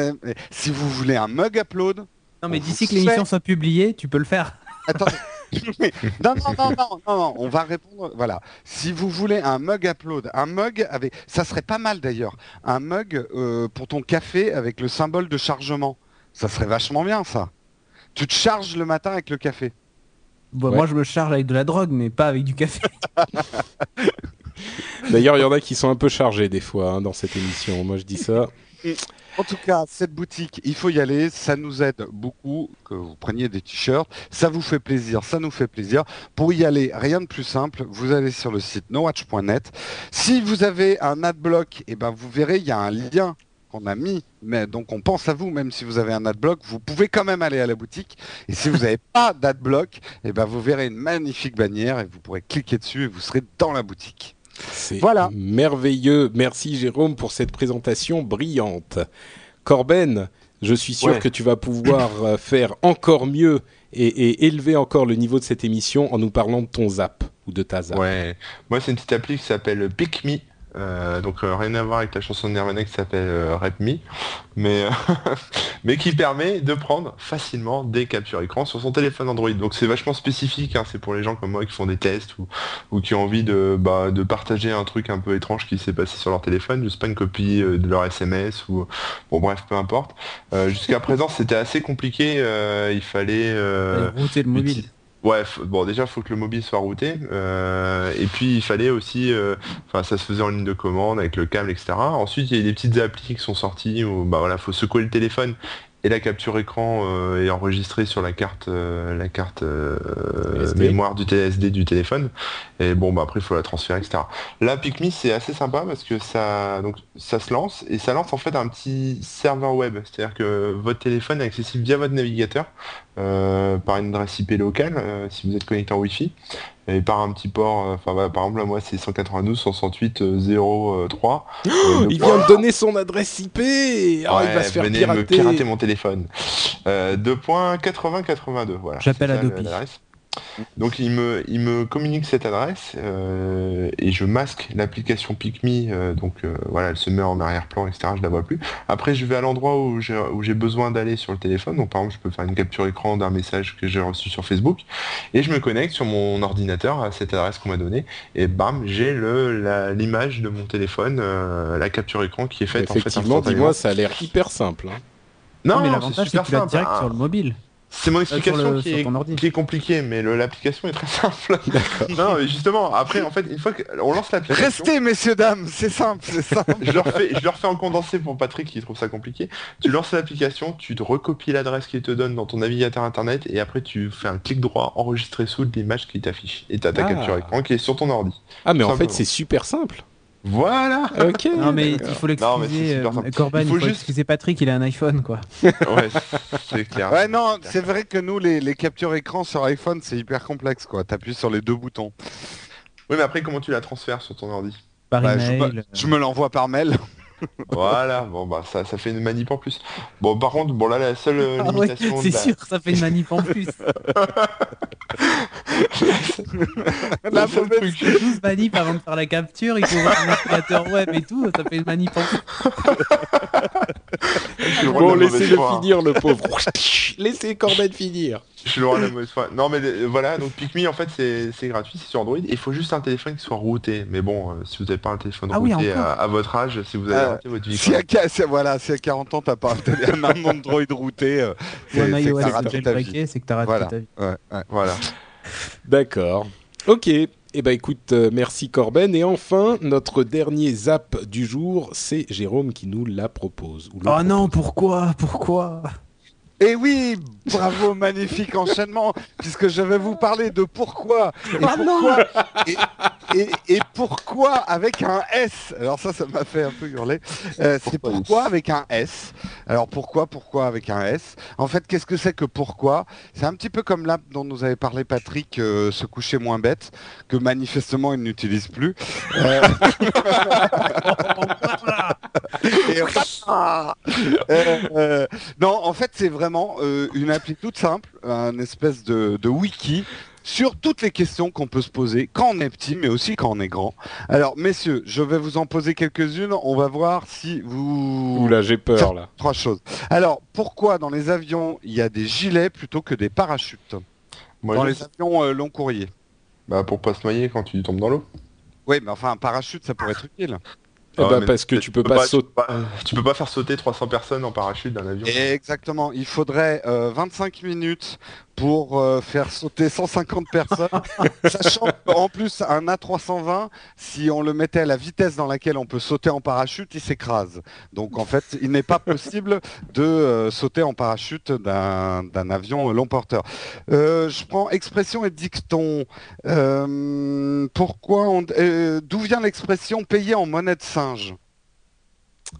B: Si vous voulez un mug upload,
C: Non mais d'ici que l'émission soit publiée, tu peux le faire.
B: Attendez. non, non, non, non, non, non, on va répondre. Voilà. Si vous voulez un mug upload, un mug avec. Ça serait pas mal d'ailleurs. Un mug euh, pour ton café avec le symbole de chargement. Ça serait vachement bien ça. Tu te charges le matin avec le café.
C: Bon,
A: Ouais.
C: Moi je me charge avec de la drogue, mais pas avec du café.
A: D'ailleurs, il y en a qui sont un peu chargés des fois hein, dans cette émission. Moi, je dis ça.
B: En tout cas, cette boutique, il faut y aller. Ça nous aide beaucoup que vous preniez des t-shirts. Ça vous fait plaisir, ça nous fait plaisir. Pour y aller, rien de plus simple. Vous allez sur le site nowatch.net. Si vous avez un adblock, eh ben vous verrez, il y a un lien qu'on a mis. Mais donc on pense à vous, même si vous avez un adblock, vous pouvez quand même aller à la boutique. Et si vous n'avez pas d'adblock, eh ben vous verrez une magnifique bannière et vous pourrez cliquer dessus et vous serez dans la boutique.
A: C'est
B: Voilà.
A: merveilleux. Merci Jérôme pour cette présentation brillante. Corben, je suis sûr
D: Ouais.
A: que tu vas pouvoir euh, faire encore mieux et, et élever encore le niveau de cette émission en nous parlant de ton zap ou de ta zap.
D: Ouais. Moi, c'est une petite appli qui s'appelle Pick Me. Euh, donc euh, rien à voir avec la chanson de Nirvana qui s'appelle euh, Rap Me, mais, euh, mais qui permet de prendre facilement des captures écran sur son téléphone Android. Donc c'est vachement spécifique, hein, c'est pour les gens comme moi qui font des tests ou, ou qui ont envie de, bah, de partager un truc un peu étrange qui s'est passé sur leur téléphone, juste pas une copie de leur SMS ou bon bref peu importe. Jusqu'à présent c'était assez compliqué, il fallait
C: Router le mobile.
D: Ouais, bon déjà faut que le mobile soit routé euh, et puis il fallait aussi, euh, enfin ça se faisait en ligne de commande avec le câble etc. Ensuite il y a des petites applis qui sont sorties où bah voilà faut secouer le téléphone et la capture écran euh, est enregistrée sur la carte euh, la carte euh, mémoire du TSD du téléphone et bon bah après il faut la transférer etc. Là PicMe c'est assez sympa parce que ça donc ça se lance et ça lance en fait un petit serveur web c'est-à-dire que votre téléphone est accessible via votre navigateur euh, par une adresse IP locale euh, si vous êtes connecté en Wi-Fi et par un petit port, euh, enfin voilà, par exemple là, moi c'est 192 168 euh, 03.
A: Il vient de donner son adresse IP. Oh, il va
D: Ouais,
A: se faire
D: venez
A: pirater.
D: me pirater mon téléphone. Euh, 2.8082, voilà.
C: J'appelle
D: c'est ça,
C: Adopi.
D: Donc il me, il me communique cette adresse euh, et je masque l'application PicMe, euh, donc euh, voilà, elle se met en arrière-plan, etc. Je la vois plus. Après je vais à l'endroit où j'ai besoin d'aller sur le téléphone, donc par exemple je peux faire une capture écran d'un message que j'ai reçu sur Facebook et je me connecte sur mon ordinateur à cette adresse qu'on m'a donnée et bam, j'ai l'image de mon téléphone, euh, la capture écran qui est faite en fait
A: Effectivement, dis-moi, ça a l'air hyper simple. hein.
D: Non,
C: mais
D: non,
C: l'avantage c'est
D: super
C: que tu l'as direct
D: Ah,
C: sur le mobile.
D: C'est mon
C: sur
D: explication
C: le-
D: qui, est, qui compliquée, mais l'application est très simple. non, mais justement, après, en fait, une fois qu'on lance l'application,
B: Restez, messieurs, dames, c'est simple, c'est simple.
D: je le, refais, je le refais en condensé pour Patrick qui trouve ça compliqué. Tu lances l'application, tu te recopies l'adresse qu'il te donne dans ton navigateur internet, et après tu fais un clic droit, enregistrer sous l'image qui t'affiche. Et t'as ta
A: Ah.
D: capture écran qui est sur ton ordi.
A: Ah, mais en fait, c'est super simple.
D: Voilà.
A: Ok.
C: Non mais il faut
D: Non, mais c'est
C: l'excuser,
D: super
C: euh,
D: simple.
C: Corban,
D: Il
C: il
D: faut
C: faut,
D: juste-
C: excuser Patrick, il a un iPhone quoi.
D: Ouais, c'est clair.
B: Ouais, non, c'est vrai que nous, les, les captures écran sur iPhone, c'est hyper complexe, quoi. T'appuies sur les deux boutons.
D: Oui, mais après, comment tu la transfères sur ton ordi?
C: Par
B: Bah,
C: email. euh,
B: je me l'envoie par mail.
D: Voilà, bon bah ça, ça fait une manip en plus. Bon par contre, bon là la seule euh,
C: Ah ouais,
D: limitation
C: c'est
D: de la-
C: sûr, ça fait une manip en plus.
B: La
D: seule
B: mauvaise-
D: truc-
C: 12 manips avant de faire la capture, il faut voir un navigateur web et tout, ça fait une manip en plus.
A: Bon,
D: la
A: laissez-le
D: hein.
A: finir, le pauvre. laissez Corben finir.
D: Je suis le roi de la mauvaise foi. Non mais euh, voilà, donc PicMe en fait c'est c'est gratuit, c'est sur Android. Il faut juste un téléphone qui soit routé. Mais bon, euh, si vous n'avez pas un téléphone
C: Ah
D: routé à, à votre âge, si vous avez
B: Euh,
D: raté votre vie.
B: Si à, voilà, si à 40 ans, t'as pas un, un Android routé,
C: Ou
B: c'est que
C: iOS
B: t'as raté ta vie.
C: c'est que t'as raté
B: Voilà.
C: ta vie.
B: Ouais, ouais.
D: Voilà.
A: D'accord. Ok. Eh ben écoute, euh, merci Corben. Et enfin, notre dernier zap du jour, c'est Jérôme qui nous la propose. ou
C: Oh non, pourquoi Pourquoi?
B: Et oui, bravo, magnifique enchaînement, puisque je vais vous parler de pourquoi. Et, pourquoi, et, et- et pourquoi avec un S Alors ça, ça m'a fait un peu hurler. Euh, c'est
D: Pourquoi
B: pourquoi avec un S. Alors pourquoi, pourquoi avec un S? En fait, qu'est-ce que c'est que pourquoi? C'est un petit peu comme l'app dont nous avait parlé Patrick, euh, se coucher moins bête, que manifestement il n'utilise plus. Euh, Et voilà Euh, euh, non, en fait, c'est vraiment euh, une appli toute simple, un espèce de, de wiki sur toutes les questions qu'on peut se poser quand on est petit, mais aussi quand on est grand. Alors, messieurs, je vais vous en poser quelques-unes. On va voir si vous...
A: Oula, j'ai peur là.
B: Trois choses. Alors, pourquoi dans les avions, il y a des gilets plutôt que des parachutes
D: Moi,
B: Dans
D: je-
B: les avions euh, long courrier.
D: bah, pour pas se noyer quand tu tombes dans l'eau.
B: Oui, mais enfin, un parachute, ça pourrait être utile.
A: Eh
D: Ah,
A: ben,
D: mais
A: parce que tu peux pas
D: tu
A: sauter.
D: peux pas- tu peux pas faire sauter 300 personnes en parachute d'un avion.
B: Exactement. Il faudrait euh, 25 minutes pour euh, faire sauter 150 personnes, sachant qu'en plus un A320, si on le mettait à la vitesse dans laquelle on peut sauter en parachute, il s'écrase. Donc en fait, il n'est pas possible de euh, sauter en parachute d'un d'un avion long porteur. Euh, je prends expression et dicton. Euh, pourquoi on, euh, D'où vient l'expression payer en monnaie de singe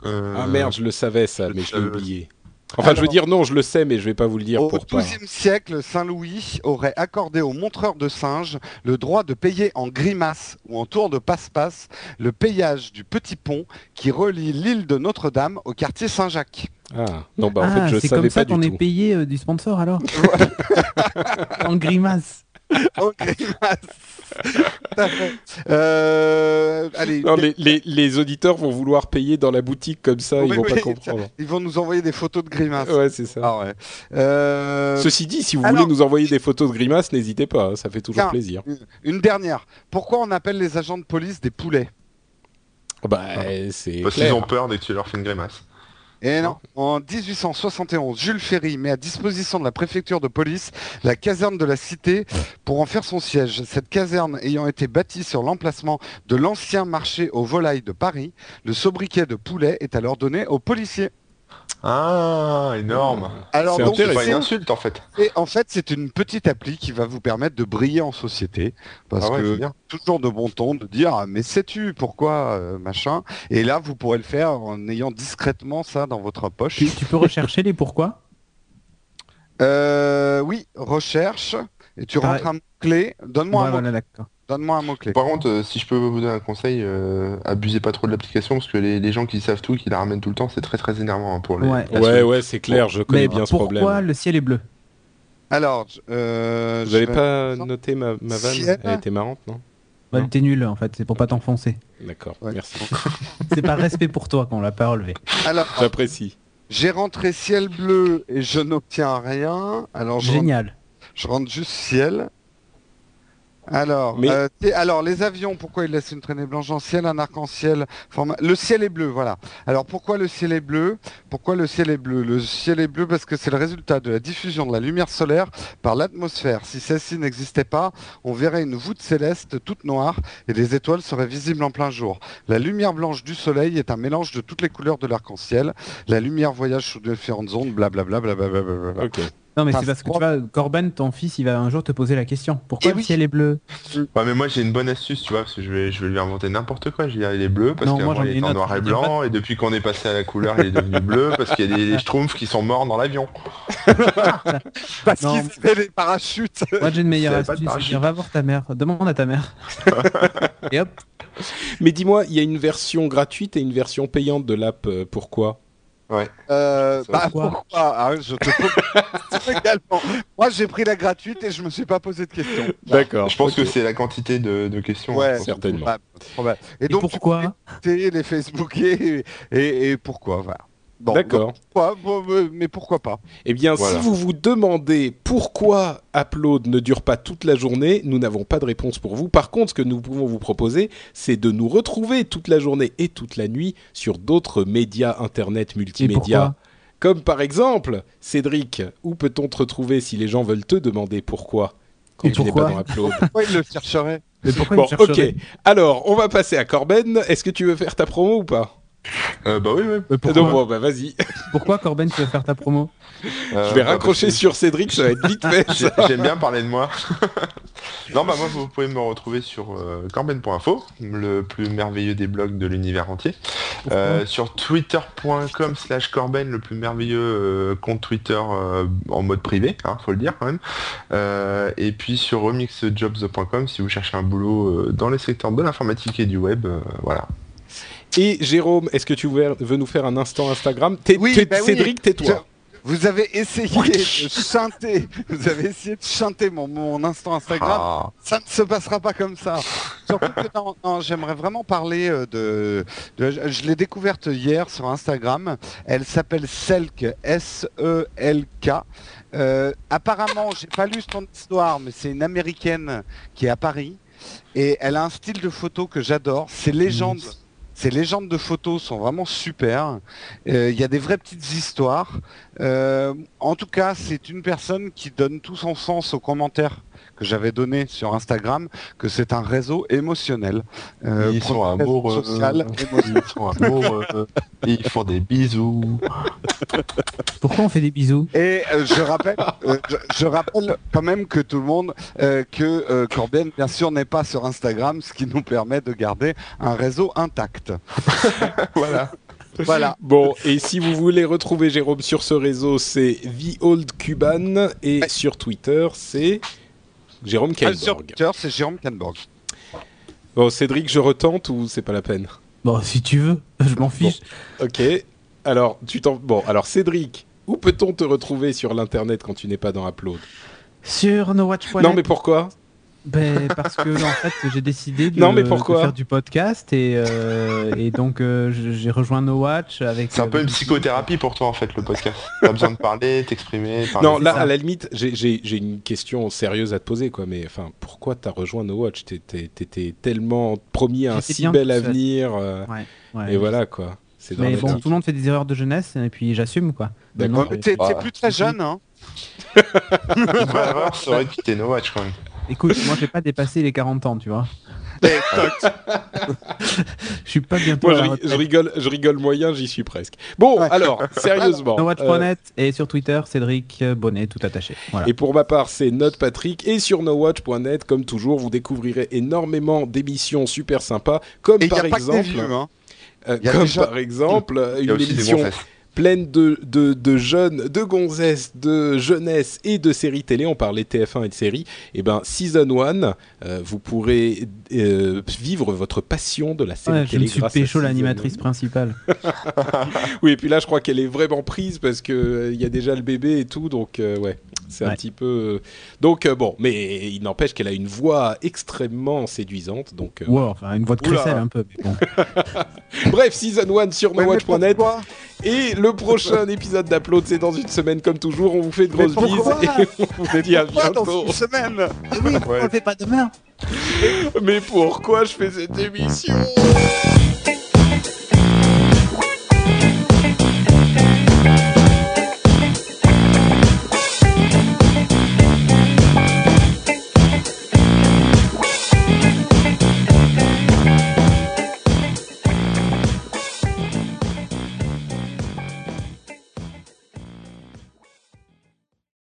D: Euh,
A: Ah merde, je le savais ça, mais je l'ai oublié. Enfin, je veux dire non, je le sais, mais je vais pas vous le dire
B: Au. XIIe siècle, Saint-Louis aurait accordé aux montreurs de singes le droit de payer en grimace ou en tour de passe-passe le payage du petit pont qui relie l'île de Notre-Dame au quartier Saint-Jacques.
A: Ah, non, bah en
C: Ah,
A: fait, je
C: c'est
A: savais
C: comme ça
A: pas
C: qu'on est payé euh, du sponsor alors En grimace.
B: Fait. Euh, allez,
A: Non, les, les, les auditeurs vont vouloir payer dans la boutique comme ça, ils vont
B: oui,
A: pas comprendre.
B: ils vont nous envoyer des photos de grimaces.
A: Ouais, c'est ça.
B: Ah ouais. Euh,
A: Ceci dit, si vous
B: alors-
A: voulez nous envoyer des photos de grimaces, n'hésitez pas, hein, ça fait toujours
B: Tiens.
A: plaisir.
B: Une dernière. Pourquoi on appelle les agents de police des poulets?
A: Bah, c'est
D: Parce qu'ils ont peur dès que tu leur fais une grimace.
B: Et non, en 1871, Jules Ferry met à disposition de la préfecture de police la caserne de la Cité pour en faire son siège. Cette caserne ayant été bâtie sur l'emplacement de l'ancien marché aux volailles de Paris, le sobriquet de poulet est alors donné aux policiers.
D: Ah, énorme.
B: Alors
A: C'est
B: donc,
D: C'est pas une insulte en fait.
B: et en fait, c'est une petite appli qui va vous permettre de briller en société, parce
D: Ah ouais,
B: que toujours de bon ton de dire ah, mais sais-tu pourquoi euh, machin? Et là, vous pourrez le faire en ayant discrètement ça dans votre poche.
C: Tu, tu peux rechercher les pourquoi?
B: Euh, oui, recherche. Et tu
C: Ah,
B: rentres un mot-clé. Donne-moi
C: Ouais,
B: un, mot-
C: voilà.
B: Donne-moi un mot-clé.
D: Par contre, euh, si je peux vous donner un conseil, euh, abusez pas trop de l'application parce que les, les gens qui savent tout, qui la ramènent tout le temps, c'est très très énervant hein, pour les.
C: Ouais.
A: Ouais, ouais, c'est clair, je connais
C: Mais
A: bien ce
C: pourquoi
A: problème.
C: le ciel est bleu
B: Alors, je- euh,
A: Vous
B: je
A: avez
B: vais-
A: pas noté ma, ma vanne
B: Ciel.
A: Elle était marrante, non
C: bah. T'es nul en fait, c'est pour pas t'enfoncer.
A: D'accord,
B: Ouais.
A: merci.
C: C'est par respect pour toi qu'on l'a pas relevé.
B: Alors,
A: J'apprécie.
B: j'ai rentré ciel bleu et je n'obtiens rien. Alors, je rentre,
C: Génial.
B: je rentre juste ciel. Alors,
A: Mais-
B: euh, alors, les avions, pourquoi ils laissent une traînée blanche en ciel, un arc-en-ciel Le ciel est bleu, voilà. Alors, pourquoi le ciel est bleu? Pourquoi le ciel est bleu? Le ciel est bleu parce que c'est le résultat de la diffusion de la lumière solaire par l'atmosphère. Si celle-ci n'existait pas, on verrait une voûte céleste toute noire et les étoiles seraient visibles en plein jour. La lumière blanche du soleil est un mélange de toutes les couleurs de l'arc-en-ciel. La lumière voyage sous différentes ondes, blablabla. blablabla, blablabla.
A: Ok.
C: Non, mais
B: Enfin,
C: c'est parce que tu vois, Corben, ton fils, il va un jour te poser la question. Pourquoi
B: Eh
C: le
B: oui.
C: ciel est bleu?
D: Ouais, mais moi j'ai une bonne astuce, tu vois, parce que je vais, je vais lui inventer n'importe quoi. Je vais dire il est bleu parce qu'avant il était en noir
C: je
D: et blanc, et depuis qu'on est passé à la couleur, il est devenu bleu parce qu'il y a des, des schtroumpfs qui sont morts dans l'avion.
B: Parce qu'ils avaient les parachutes.
C: Moi, j'ai une meilleure astuce. dire, va voir ta mère. Demande à ta mère. Et hop.
A: Mais dis-moi, il y a une version gratuite et une version payante de l'app. euh, pourquoi?
D: Ouais.
B: Euh, bah
C: pourquoi
B: pourquoi Ah, Je te pose également. Moi, j'ai pris la gratuite et je me suis pas posé de questions.
A: D'accord.
D: Je pense que c'est la quantité de, de questions.
B: Ouais,
D: hein,
A: certainement.
B: Bah, probable. Et
C: Et
B: donc,
C: pourquoi
B: les Facebooker et, et, et pourquoi voilà. Bon,
A: D'accord.
B: Bon, euh, mais pourquoi pas
A: Eh bien,
D: Voilà.
A: si vous vous demandez pourquoi Upload ne dure pas toute la journée, nous n'avons pas de réponse pour vous. Par contre, ce que nous pouvons vous proposer, c'est de nous retrouver toute la journée et toute la nuit sur d'autres médias internet
C: Et
A: multimédia.
C: pourquoi
A: Comme par exemple, Cédric, où peut-on te retrouver si les gens veulent te demander pourquoi quand
C: Et
A: tu n'es pas dans Upload?
B: Pourquoi il le chercherait
C: Mais pourquoi
A: Bon, ok. Alors, on va passer à Corben. Est-ce que tu veux faire ta promo ou pas?
D: Euh, bah oui, oui.
C: Mais pourquoi,
A: Donc, bon, bah vas-y.
C: pourquoi Corben, tu veux faire ta promo
D: Euh,
A: Je vais
D: bah,
A: raccrocher
D: parce
A: sur Cédric, ça va être vite fait.
D: j'ai- J'aime bien parler de moi. non, bah moi, vous pouvez me retrouver sur euh, corben.info, le plus merveilleux des blogs de l'univers entier. Euh, sur twitter.com slash corben, le plus merveilleux euh, compte Twitter euh, en mode privé, hein, faut le dire quand même. Euh, et puis sur remixjobs.com si vous cherchez un boulot euh, dans les secteurs de l'informatique et du web, euh, voilà.
A: Et Jérôme, est-ce que tu veux, nous faire un instant Instagram T'es-
B: Oui,
A: t'es-
B: bah oui.
A: Cédric, tais-toi.
B: Vous avez essayé de chanter, vous avez essayé de chanter mon, mon instant Instagram.
D: Ah.
B: Ça ne se passera pas comme ça. Surtout que non, non, j'aimerais vraiment parler euh, de, de- je je l'ai découverte hier sur Instagram. Elle s'appelle Selk, S-E-L-K. Euh, apparemment, j'ai pas lu son histoire, mais c'est une américaine qui est à Paris et elle a un style de photo que j'adore. Ses légendes, ses légendes de photos sont vraiment super. Euh, Il y a des vraies petites histoires. Euh, en tout cas, c'est une personne qui donne tout son sens aux commentaires que j'avais donné sur Instagram, que c'est un réseau émotionnel. Euh,
D: Ils sont amoureux.
B: social, émotionnel.
D: Ils sont amoureux. Ils font des bisous.
C: Pourquoi on fait des bisous?
B: Et euh, je rappelle, euh, je, je rappelle quand même que tout le monde, euh, que euh, Corben bien sûr n'est pas sur Instagram, ce qui nous permet de garder un réseau intact.
D: voilà.
B: Voilà.
A: Bon, et si vous voulez retrouver Jérôme sur ce réseau, c'est The Old Cuban. Et
B: Ouais.
A: sur Twitter, c'est Jérôme
B: Ah. Twitter, c'est Jérôme.
A: Bon, Cédric, je retente ou c'est pas la peine?
C: Bon, si tu veux, je m'en fiche.
A: Ok. Alors, tu t'en... Bon, alors Cédric, où peut-on te retrouver sur l'internet quand tu n'es pas dans Upload?
C: Sur NoWatch.net.
A: Non, mais pourquoi?
C: Ben, parce que en fait j'ai décidé de,
A: Non, mais pourquoi
C: de faire du podcast et, euh, et donc euh, j'ai rejoint No Watch avec.
D: C'est un peu
C: avec-
D: une psychothérapie pour toi en fait le podcast. T'as besoin de parler, t'exprimer. parler.
A: Non, là,
C: ça.
A: à la limite, j'ai- une question sérieuse à te poser, quoi. Mais enfin, pourquoi t'as rejoint No Watch? T'étais tellement promis à un si bel avenir. euh,
C: Ouais, ouais.
A: et voilà, quoi. C'est
C: Mais bon, tout le monde fait des erreurs de jeunesse et puis j'assume quoi.
B: T'es
D: Bah,
B: plus très jeune, hein
D: Une erreur serait de quitter No Watch quand même.
C: Écoute, moi j'ai pas dépassé les 40 ans, tu vois.
B: Eh.
C: Je suis pas bientôt
A: Moi,
C: à
A: je, je rigole, je rigole moyen, j'y suis presque. Bon,
B: Ouais.
A: alors, sérieusement. euh,
C: NoWatch.net et sur Twitter Cédric Bonnet tout attaché. Voilà.
A: Et pour ma part, c'est Note Patrick. Et sur nowatch.net, comme toujours, vous découvrirez énormément d'émissions super sympas, comme
B: Et
A: par
B: a pas que des
A: exemple,
B: vieux, hein.
A: euh,
B: il y a
A: comme
B: déjà-
A: par exemple euh,
D: Il y a
A: une
D: aussi des
A: émission. Pleine de, de, de jeunes, de gonzesses, de jeunesse et de séries télé. On parlait TF1 et de séries. Et ben, Season 1, euh, vous pourrez euh, vivre votre passion de la série
C: Ouais, je
A: télé
C: me suis pécho l'animatrice
A: 1.
C: principale.
A: Oui, et puis là, je crois qu'elle est vraiment prise parce que euh, il y a déjà le bébé et tout, donc euh, ouais, c'est un petit peu. Donc euh, bon, mais il n'empêche qu'elle a une voix extrêmement séduisante. Donc euh,
C: Ouais, enfin une voix de crécelle un peu. mais bon.
A: bref, season 1 sur
B: Ouais, mais
A: nowatch.net
B: pourquoi?
A: Et le prochain épisode d'Upload, c'est dans une semaine comme toujours. On vous fait de grosses bises et on vous dit à
B: Pourquoi dans
A: bientôt.
B: une semaine
D: Ouais.
C: fait pas demain
A: Mais pourquoi je fais cette émission?